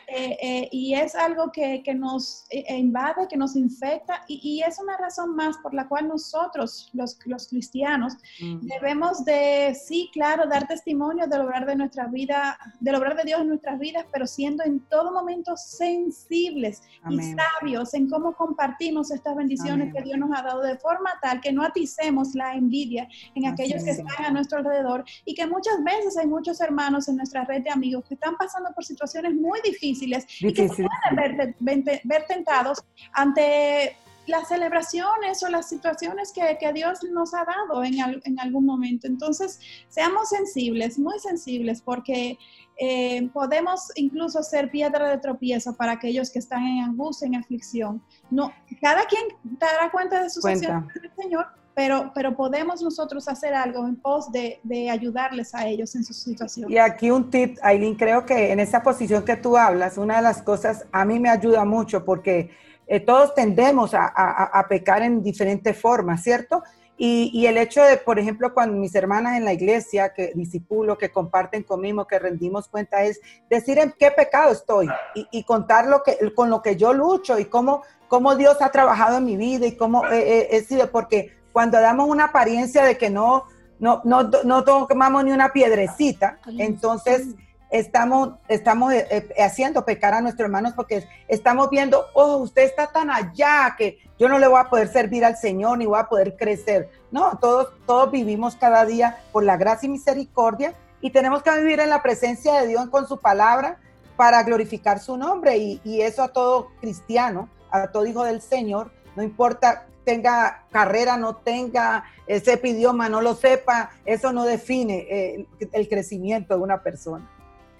eh, eh, y es algo que, que nos invade, que nos infecta y, y, es una razón más por la cual nosotros, los, los cristianos, debemos de, sí, claro, dar testimonio del obrar de nuestra vida, del obrar de Dios en nuestras vidas, pero siendo en todo momento sensibles y sabios en cómo compartimos estas bendiciones que Dios nos ha dado de forma tal que no aticemos la envidia en aquellos que están a nuestro alrededor y que muchas veces hay muchos hermanos en nuestra red de amigos que están pasando por situaciones muy difíciles y que se pueden ver, tentados ante las celebraciones o las situaciones que, que Dios nos ha dado en, en, algún momento. Entonces, seamos sensibles, muy sensibles, porque eh, podemos incluso ser piedra de tropiezo para aquellos que están en angustia, en aflicción. No, cada quien dará cuenta de sus acciones Señor, pero, pero podemos nosotros hacer algo en pos de, de, ayudarles a ellos en su situación. Y aquí un tip, Aileen, creo que en esa posición que tú hablas, una de las cosas a mí me ayuda mucho porque eh, todos tendemos a, a, a pecar en diferentes formas, ¿cierto? Y, el hecho de, por ejemplo, cuando mis hermanas en la iglesia, que disipulo, que comparten conmigo, que rendimos cuenta, es decir en qué pecado estoy y, contar lo que, con lo que yo lucho y cómo, cómo Dios ha trabajado en mi vida y cómo he sido, porque cuando damos una apariencia de que no, no, no, no tomamos ni una piedrecita, entonces estamos, estamos eh, eh, haciendo pecar a nuestros hermanos porque estamos viendo, oh, usted está tan allá que yo no le voy a poder servir al Señor ni voy a poder crecer. No, todos, todos vivimos cada día por la gracia y misericordia y tenemos que vivir en la presencia de Dios con su palabra para glorificar su nombre y, eso a todo cristiano, a todo hijo del Señor, no importa tenga carrera, no tenga, ese idioma, no lo sepa, eso no define eh, el crecimiento de una persona.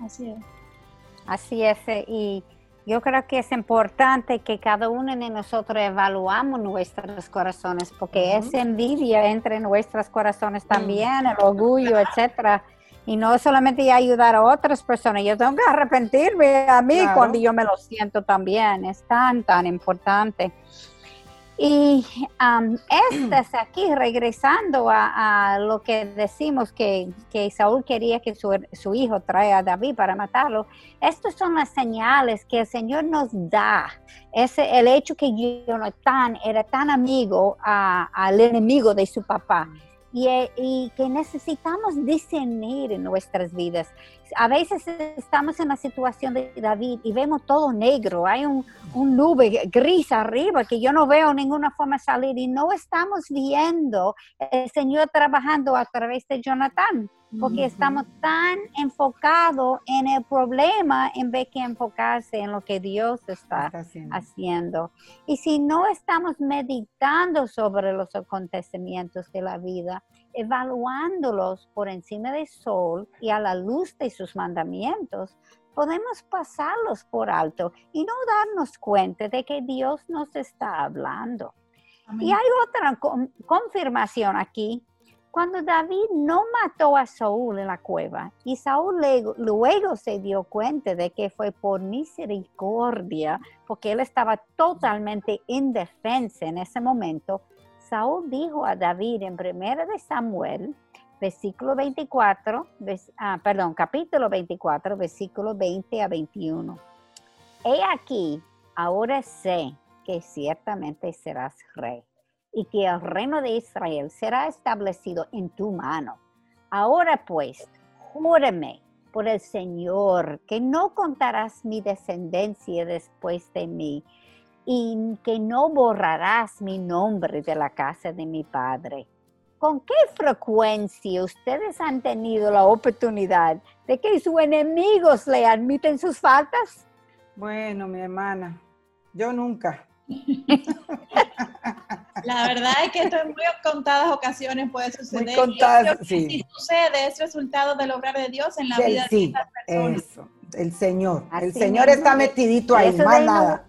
Así es. Así es, eh, y yo creo que es importante que cada uno de nosotros evaluamos nuestros corazones, porque es envidia entre nuestros corazones también, el orgullo, etcétera. Y no solamente ayudar a otras personas, yo tengo que arrepentirme a mí cuando yo me lo siento también. Es tan, tan importante. Y um, este aquí, regresando a, lo que decimos que, que Saúl quería que su, hijo traiga a David para matarlo, estas son las señales que el Señor nos da. Ese, el hecho que Jonathan era tan amigo al enemigo de su papá y, que necesitamos discernir en nuestras vidas. A veces estamos en la situación de David y vemos todo negro, hay un, un nube gris arriba que yo no veo ninguna forma de salir y no estamos viendo el Señor trabajando a través de Jonathan porque estamos tan enfocados en el problema en vez que enfocarse en lo que Dios está, haciendo. Y si no estamos meditando sobre los acontecimientos de la vida, evaluándolos por encima del sol y a la luz de sus mandamientos, podemos pasarlos por alto y no darnos cuenta de que Dios nos está hablando. Y hay otra confirmación aquí Cuando David no mató a Saúl en la cueva y Saúl luego, se dio cuenta de que fue por misericordia, porque él estaba totalmente indefenso en ese momento, Saúl dijo a David en 1 de Samuel, versículo 24, ah, perdón, capítulo 24, versículo 20 a 21. He aquí, ahora sé que ciertamente serás rey y que el reino de Israel será establecido en tu mano. Ahora pues, júrame por el Señor que no contarás mi descendencia después de mí y que no borrarás mi nombre de la casa de mi padre. ¿Con qué frecuencia ustedes han tenido la oportunidad de que sus enemigos le admiten sus faltas? Bueno, mi hermana, yo nunca. La verdad es que esto en muy contadas ocasiones puede suceder. Muy contadas, sí. Si sucede, es resultado del obrar de Dios en la vida de estas personas. Eso, el Señor. el Señor está metidito ahí, más nada.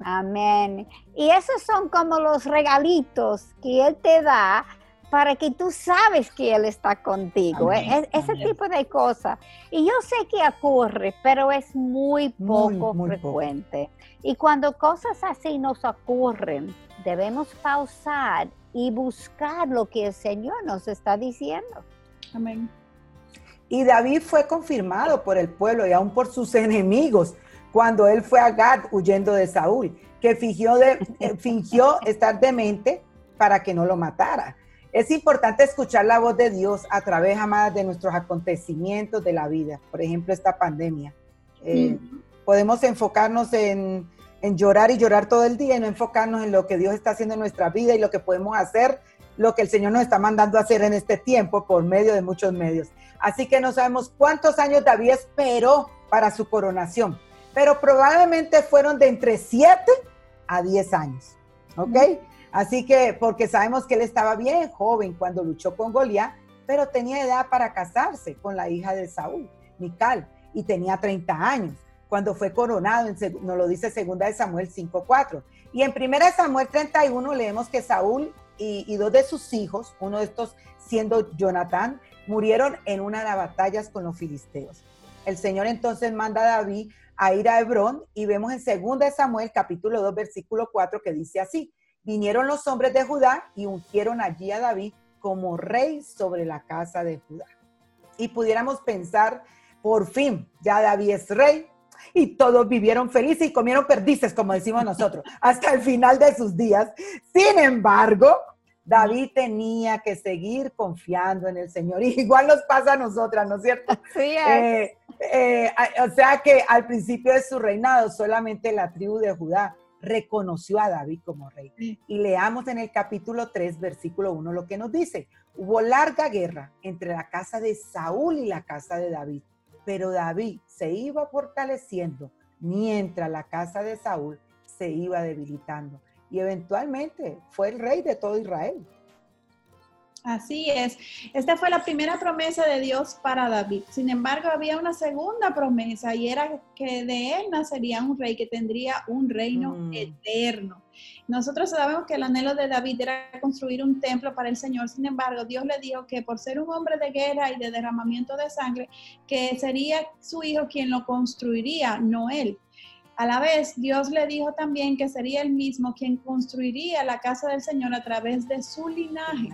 Amén. Y esos son como los regalitos que Él te da para que tú sabes que Él está contigo. E, ese tipo de cosas. Y yo sé que ocurre, pero es muy poco frecuente. Y cuando cosas así nos ocurren, debemos pausar y buscar lo que el Señor nos está diciendo. Amén. Y David fue confirmado por el pueblo y aún por sus enemigos cuando él fue a Gad huyendo de Saúl, que fingió, de, eh, fingió estar demente para que no lo matara. Es importante escuchar la voz de Dios a través, amadas, de nuestros acontecimientos de la vida. Por ejemplo, esta pandemia. Eh, podemos enfocarnos en, en llorar y llorar todo el día y no enfocarnos en lo que Dios está haciendo en nuestra vida y lo que podemos hacer, lo que el Señor nos está mandando a hacer en este tiempo por medio de muchos medios. Así que no sabemos cuántos años David esperó para su coronación, pero probablemente fueron de entre 7 a 10 años. ¿Ok? Así que, porque sabemos que él estaba bien joven cuando luchó con Goliat, pero tenía edad para casarse con la hija de Saúl, Mical, y tenía 30 años cuando fue coronado, nos lo dice 2 de Samuel 5.4. Y en 1 Samuel 31 leemos que Saúl y, dos de sus hijos, uno de estos siendo Jonatán, murieron en una de las batallas con los filisteos. El Señor entonces manda a David a ir a Hebrón y vemos en 2 Samuel capítulo 2 versículo 4 que dice así, vinieron los hombres de Judá y ungieron allí a David como rey sobre la casa de Judá. Y pudiéramos pensar, por fin, ya David es rey, y todos vivieron felices y comieron perdices, como decimos nosotros, hasta el final de sus días. Sin embargo, David tenía que seguir confiando en el Señor. Y igual nos pasa a nosotras, ¿no es cierto? Sí. Eh, eh, o sea que al principio de su reinado solamente la tribu de Judá reconoció a David como rey. Y leamos en el capítulo 3, versículo 1 lo que nos dice. Hubo larga guerra entre la casa de Saúl y la casa de David pero David se iba fortaleciendo mientras la casa de Saúl se iba debilitando y eventualmente fue el rey de todo Israel. Así es. Esta fue la primera promesa de Dios para David. Sin embargo, había una segunda promesa y era que de él nacería un rey que tendría un reino mm. eterno. Nosotros sabemos que el anhelo de David era construir un templo para el Señor. Sin embargo, Dios le dijo que por ser un hombre de guerra y de derramamiento de sangre, que sería su hijo quien lo construiría, no él. A la vez, Dios le dijo también que sería él mismo quien construiría la casa del Señor a través de su linaje.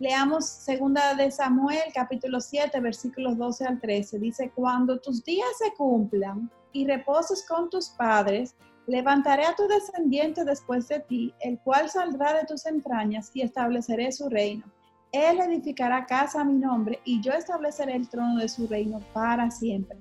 Leamos segunda de Samuel, capítulo 7, versículos 12 al 13. Dice, cuando tus días se cumplan y reposes con tus padres, levantaré a tu descendiente después de ti, el cual saldrá de tus entrañas y estableceré su reino. Él edificará casa a mi nombre y yo estableceré el trono de su reino para siempre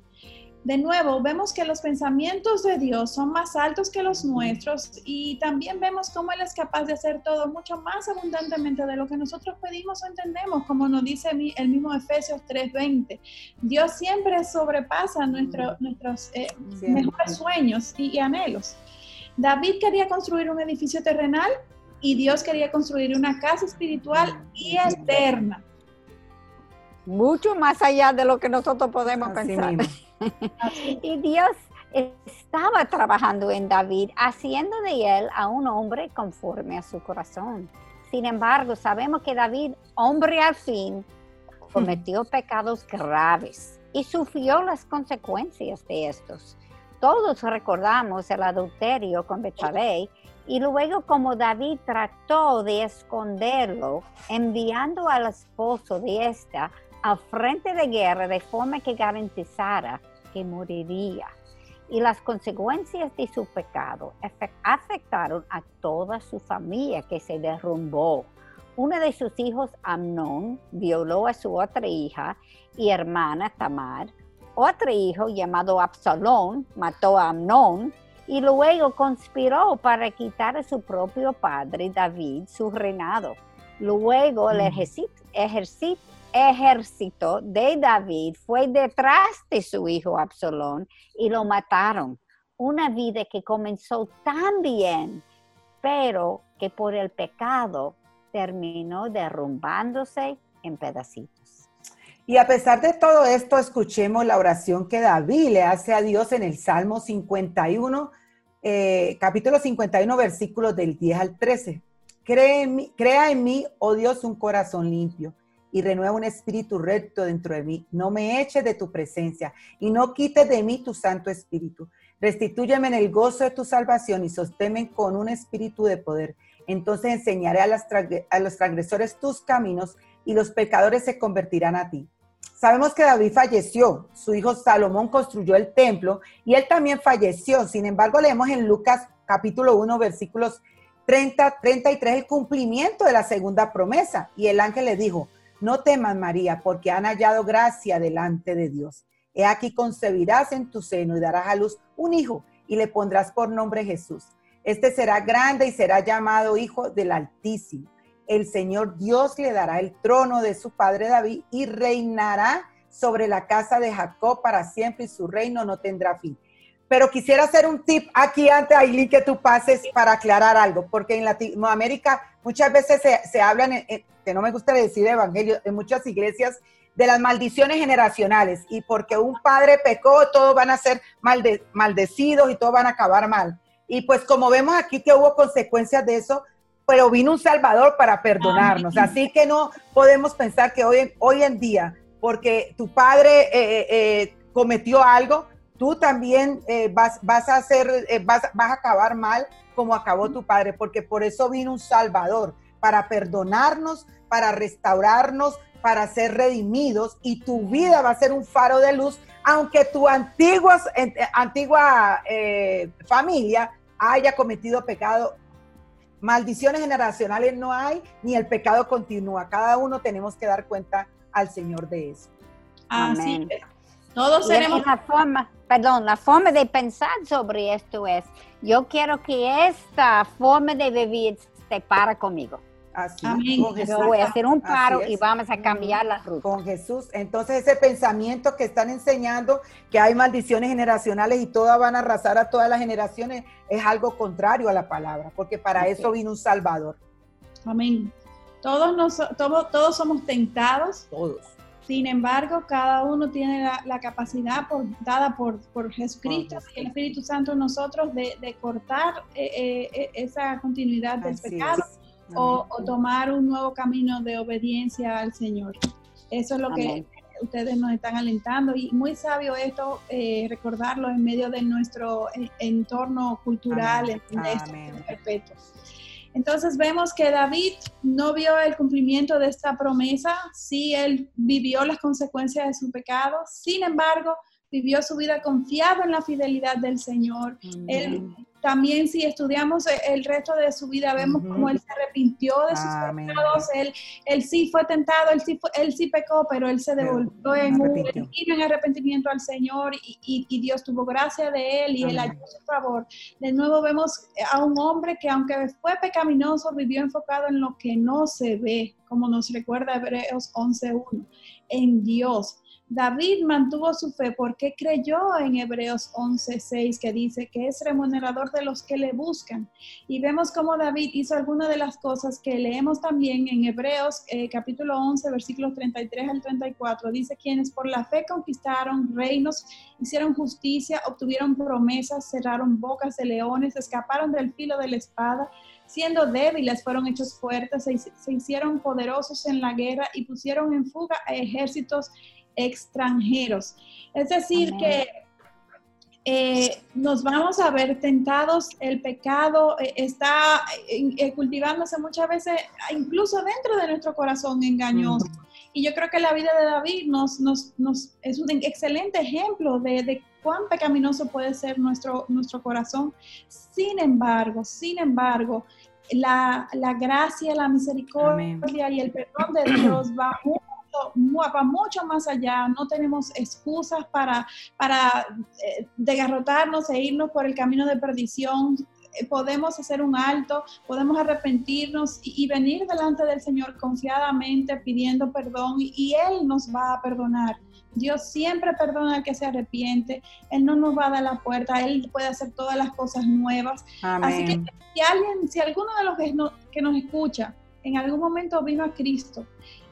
de nuevo, vemos que los pensamientos de Dios son más altos que los nuestros y también vemos cómo Él es capaz de hacer todo mucho más abundantemente de lo que nosotros pedimos o entendemos, como nos dice el mismo Efesios 3:20. Dios siempre sobrepasa nuestros eh, mejores sueños y, anhelos. David quería construir un edificio terrenal y Dios quería construir una casa espiritual y eterna. Mucho más allá de lo que nosotros podemos pensar. y Dios estaba trabajando en David, haciendo de él a un hombre conforme a su corazón. Sin embargo, sabemos que David, hombre al fin, cometió pecados graves y sufrió las consecuencias de estos. Todos recordamos el adulterio con Betsabé y luego como David trató de esconderlo, enviando al esposo de esta al frente de guerra de forma que garantizara que moriría. Y las consecuencias de su pecado afectaron a toda su familia que se derrumbó. Uno de sus hijos, Amnón, violó a su otra hija y hermana Tamar. Otro hijo llamado Absalón mató a Amnón y luego conspiró para quitar a su propio padre David su reinado. Luego el ejército, ejército de David fue detrás de su hijo Absalón y lo mataron. Una vida que comenzó tan bien, pero que por el pecado terminó derrumbándose en pedacitos. Y a pesar de todo esto, escuchemos la oración que David le hace a Dios en el Salmo 51, eh, capítulo 51, versículos del 10 al 13. crea en mí, oh Dios, un corazón limpio y renueva un espíritu recto dentro de mí. No me eches de tu presencia y no quites de mí tu Santo Espíritu. Restitúyeme en el gozo de tu salvación y sosténme con un espíritu de poder. Entonces enseñaré a, a los transgresores tus caminos y los pecadores se convertirán a ti. Sabemos que David falleció, su hijo Salomón construyó el templo y él también falleció. Sin embargo, leemos en Lucas capítulo 1, versículos 30, 33 el cumplimiento de la segunda promesa. Y el ángel le dijo, no temas María, porque han hallado gracia delante de Dios. He aquí concebirás en tu seno y darás a luz un hijo y le pondrás por nombre Jesús. Este será grande y será llamado Hijo del Altísimo el Señor Dios le dará el trono de su padre David y reinará sobre la casa de Jacob para siempre y su reino no tendrá fin. Pero quisiera hacer un tip aquí antes, Aileen, que tú pases para aclarar algo, porque en Latinoamérica muchas veces se, hablan, que no me gusta decir evangelio, en muchas iglesias, de las maldiciones generacionales y porque un padre pecó, todos van a ser maldecidos y todos van a acabar mal. Y pues como vemos aquí que hubo consecuencias de eso, pero vino un Salvador para perdonarnos. Así que no podemos pensar que hoy, hoy en día, porque tu padre eh, eh, eh, cometió algo, tú también vas, vas, a hacer, vas, vas a acabar mal como acabó tu padre, porque por eso vino un Salvador, para perdonarnos, para restaurarnos, para ser redimidos y tu vida va a ser un faro de luz, aunque tu antigua familia haya cometido pecado Maldiciones generacionales no hay, ni el pecado continúa. Cada uno tenemos que dar cuenta al Señor de eso. Amén. Todos tenemos la forma, perdón, la forma de pensar sobre esto es, yo quiero que esta forma de vivir se para conmigo. Así, voy a hacer un paro y vamos a cambiar la ruta. Con Jesús. Entonces ese pensamiento que están enseñando que hay maldiciones generacionales y todas van a arrasar a todas las generaciones es algo contrario a la palabra, porque para eso vino un Salvador. Amén. Todos, nos, todos, somos tentados. Todos. Sin embargo, cada uno tiene la, capacidad dada por, por Jesucristo y el Espíritu Santo en nosotros de, cortar eh, eh, eh, esa continuidad del pecado o, tomar un nuevo camino de obediencia al Señor. Eso es lo que ustedes nos están alentando y muy sabio esto, eh, recordarlo en medio de nuestro eh, entorno cultural, en este Entonces vemos que David no vio el cumplimiento de esta promesa, sí él vivió las consecuencias de su pecado, sin embargo vivió su vida confiado en la fidelidad del Señor. Él también si estudiamos el resto de su vida, vemos cómo él se arrepintió de sus pecados, él, él, sí fue tentado, él sí, él sí pecó, pero él se devolvió en un en arrepentimiento al Señor y, y, Dios tuvo gracia de él y él ayudó su favor. De nuevo vemos a un hombre que aunque fue pecaminoso, vivió enfocado en lo que no se ve, como nos recuerda Hebreos 11.1, en Dios David mantuvo su fe porque creyó en Hebreos 11:6 que dice que es remunerador de los que le buscan. Y vemos cómo David hizo algunas de las cosas que leemos también en Hebreos eh, capítulo 11 versículos 33 al 34. Dice quienes por la fe conquistaron reinos, hicieron justicia, obtuvieron promesas, cerraron bocas de leones, escaparon del filo de la espada siendo débiles, fueron hechos fuertes, se, se, hicieron poderosos en la guerra y pusieron en fuga a ejércitos extranjeros. Es decir, que eh, nos vamos a ver tentados, el pecado eh, está eh, cultivándose muchas veces, incluso dentro de nuestro corazón engañoso. Y yo creo que la vida de David nos, nos, nos es un excelente ejemplo de, de, cuán pecaminoso puede ser nuestro, nuestro corazón. Sin embargo, sin embargo, la, la gracia, la misericordia y el perdón de Dios va va mucho más allá, no tenemos excusas para, para eh, desgarrotarnos e irnos por el camino de perdición. Eh, podemos hacer un alto, podemos arrepentirnos y, venir delante del Señor confiadamente pidiendo perdón y Él nos va a perdonar. Dios siempre perdona al que se arrepiente, Él no nos va a dar la puerta, Él puede hacer todas las cosas nuevas. Así que si alguien, si alguno de los que, que nos escucha en algún momento vino a Cristo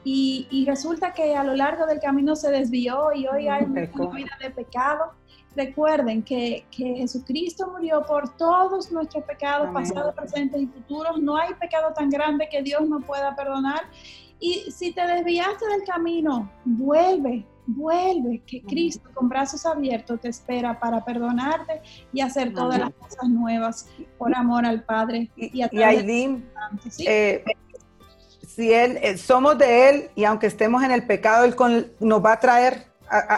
y, resulta que a lo largo del camino se desvió y hoy hay una vida de pecado. Recuerden que, Jesucristo murió por todos nuestros pecados, pasados, presentes y futuros. No hay pecado tan grande que Dios no pueda perdonar. Y si te desviaste del camino, vuelve, vuelve, que Cristo con brazos abiertos te espera para perdonarte y hacer todas las cosas nuevas por amor al Padre. Y, a y eh, si él, eh, somos de Él y aunque estemos en el pecado, Él nos va a traer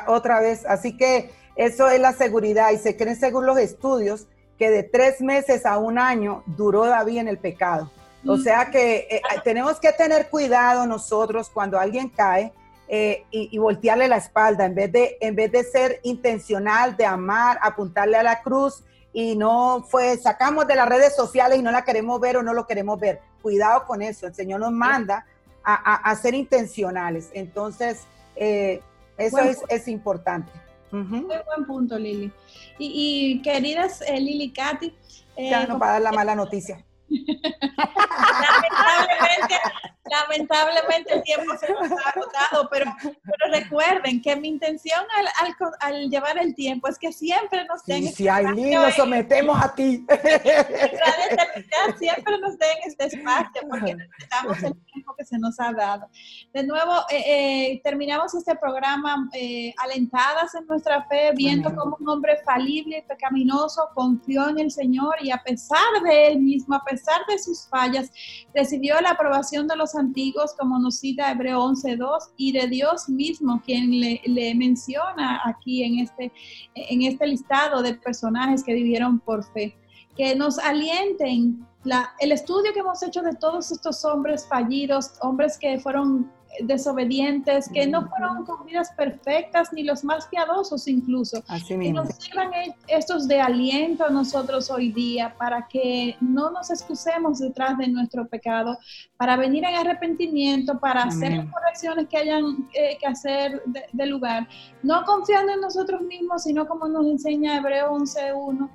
otra vez. Así que eso es la seguridad y se creen según los estudios que de tres meses a un año duró David en el pecado. O mm. sea que eh, tenemos que tener cuidado nosotros cuando alguien cae eh, y, y, voltearle la espalda en vez, de, en vez de ser intencional, de amar, apuntarle a la cruz y no fue, sacamos de las redes sociales y no la queremos ver o no lo queremos ver. Cuidado con eso, el Señor nos manda a, ser intencionales. Entonces, eh, eso es, es, importante. Muy buen punto, Lili. Y, queridas eh, Lili y Katy. Eh, ya no para dar la mala noticia. lamentablemente, lamentablemente el tiempo se nos ha agotado, pero, pero recuerden que mi intención al, al, llevar el tiempo es que siempre nos den... Sí, si Aileen, nos sometemos a ti. siempre nos den este espacio porque necesitamos el tiempo que se nos ha dado. De nuevo, eh, eh, terminamos este programa eh, alentadas en nuestra fe, viendo como un hombre falible y pecaminoso confió en el Señor y a pesar de él mismo, a pesar de sus fallas, recibió la aprobación de los antiguos, como nos cita Hebreo 11.2, y de Dios mismo, quien le, menciona aquí en este, en este listado de personajes que vivieron por fe. Que nos alienten el estudio que hemos hecho de todos estos hombres fallidos, hombres que fueron desobedientes, que no fueron con vidas perfectas, ni los más piadosos incluso. Así. Que nos sirvan e, estos de aliento a nosotros hoy día para que no nos excusemos detrás de nuestro pecado, para venir en arrepentimiento, para hacer las correcciones que hayan eh, que hacer de, lugar, no confiando en nosotros mismos, sino como nos enseña Hebreo 11.1,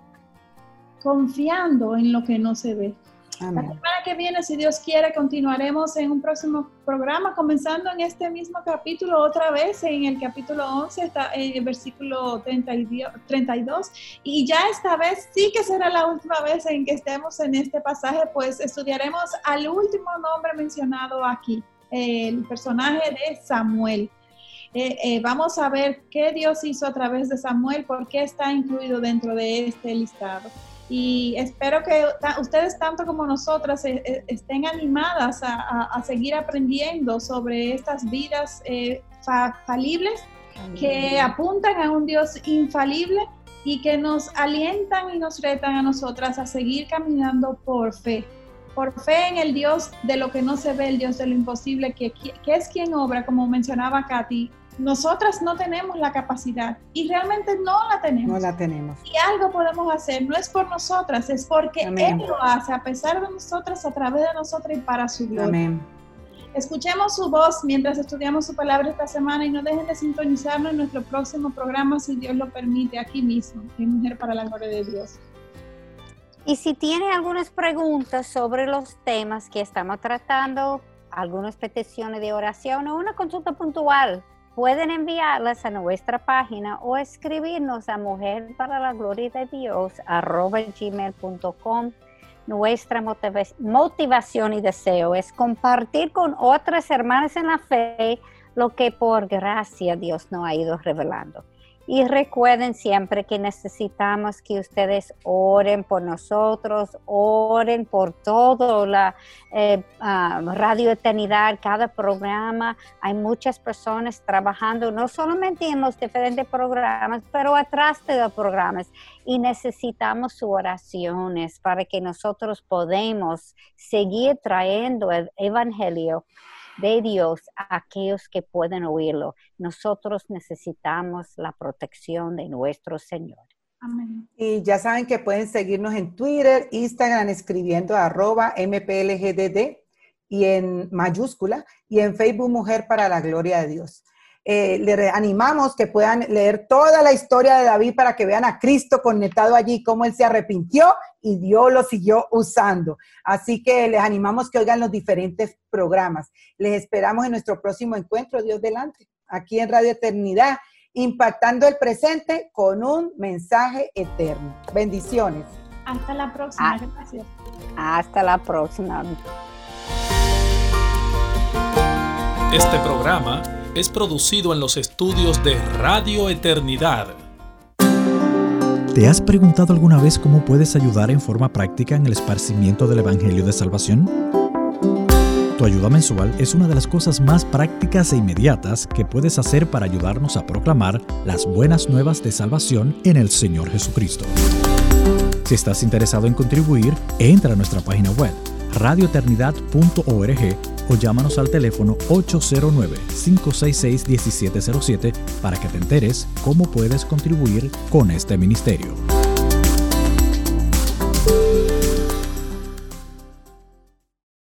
confiando en lo que no se ve. La semana que viene, si Dios quiere, continuaremos en un próximo programa, comenzando en este mismo capítulo otra vez, en el capítulo 11, está en el versículo 32, y ya esta vez sí que será la última vez en que estemos en este pasaje, pues estudiaremos al último nombre mencionado aquí, el personaje de Samuel. Eh, eh, vamos a ver qué Dios hizo a través de Samuel, por qué está incluido dentro de este listado y espero que ustedes tanto como nosotras eh, eh, estén animadas a, seguir aprendiendo sobre estas vidas eh, falibles que apuntan a un Dios infalible y que nos alientan y nos retan a nosotras a seguir caminando por fe, por fe en el Dios de lo que no se ve, el Dios de lo imposible, que, que es quien obra, como mencionaba Katy, nosotras no tenemos la capacidad y realmente no la tenemos. No la tenemos. Y algo podemos hacer, no es por nosotras, es porque Él lo hace a pesar de nosotras, a través de nosotras y para su gloria. Amén. Escuchemos su voz mientras estudiamos su palabra esta semana y no dejen de sintonizarnos en nuestro próximo programa, si Dios lo permite, aquí mismo, en Mujer para la Gloria de Dios. Y si tienen algunas preguntas sobre los temas que estamos tratando, algunas peticiones de oración o una consulta puntual, pueden enviarlas a nuestra página o escribirnos a mujer para la gloria de Dios gmail.com. Nuestra motivación y deseo es compartir con otras hermanas en la fe lo que por gracia Dios nos ha ido revelando. Y recuerden siempre que necesitamos que ustedes oren por nosotros, oren por todo la ah, Radio Eternidad, cada programa. Hay muchas personas trabajando no solamente en los diferentes programas, pero atrás de los programas. Y necesitamos sus oraciones para que nosotros podamos seguir trayendo el Evangelio de Dios a aquellos que pueden oírlo. Nosotros necesitamos la protección de nuestro Señor. Amén. Y ya saben que pueden seguirnos en Twitter, Instagram, escribiendo arroba MPLGDD y en mayúscula, y en Facebook Mujer para la Gloria de Dios. Eh, le animamos que puedan leer toda la historia de David para que vean a Cristo conectado allí, cómo él se arrepintió y Dios lo siguió usando. Así que les animamos que oigan los diferentes programas. Les esperamos en nuestro próximo encuentro, Dios delante, aquí en Radio Eternidad, impactando el presente con un mensaje eterno. Bendiciones. Hasta la próxima. Ah, Gracias. Hasta la próxima. Este programa es producido en los estudios de Radio Eternidad. ¿Te has preguntado alguna vez cómo puedes ayudar en forma práctica en el esparcimiento del Evangelio de Salvación? Tu ayuda mensual es una de las cosas más prácticas e inmediatas que puedes hacer para ayudarnos a proclamar las buenas nuevas de salvación en el Señor Jesucristo. Si estás interesado en contribuir, entra a nuestra página web radioeternidad.org o llámanos al teléfono 809-566-1707 para que te enteres cómo puedes contribuir con este ministerio.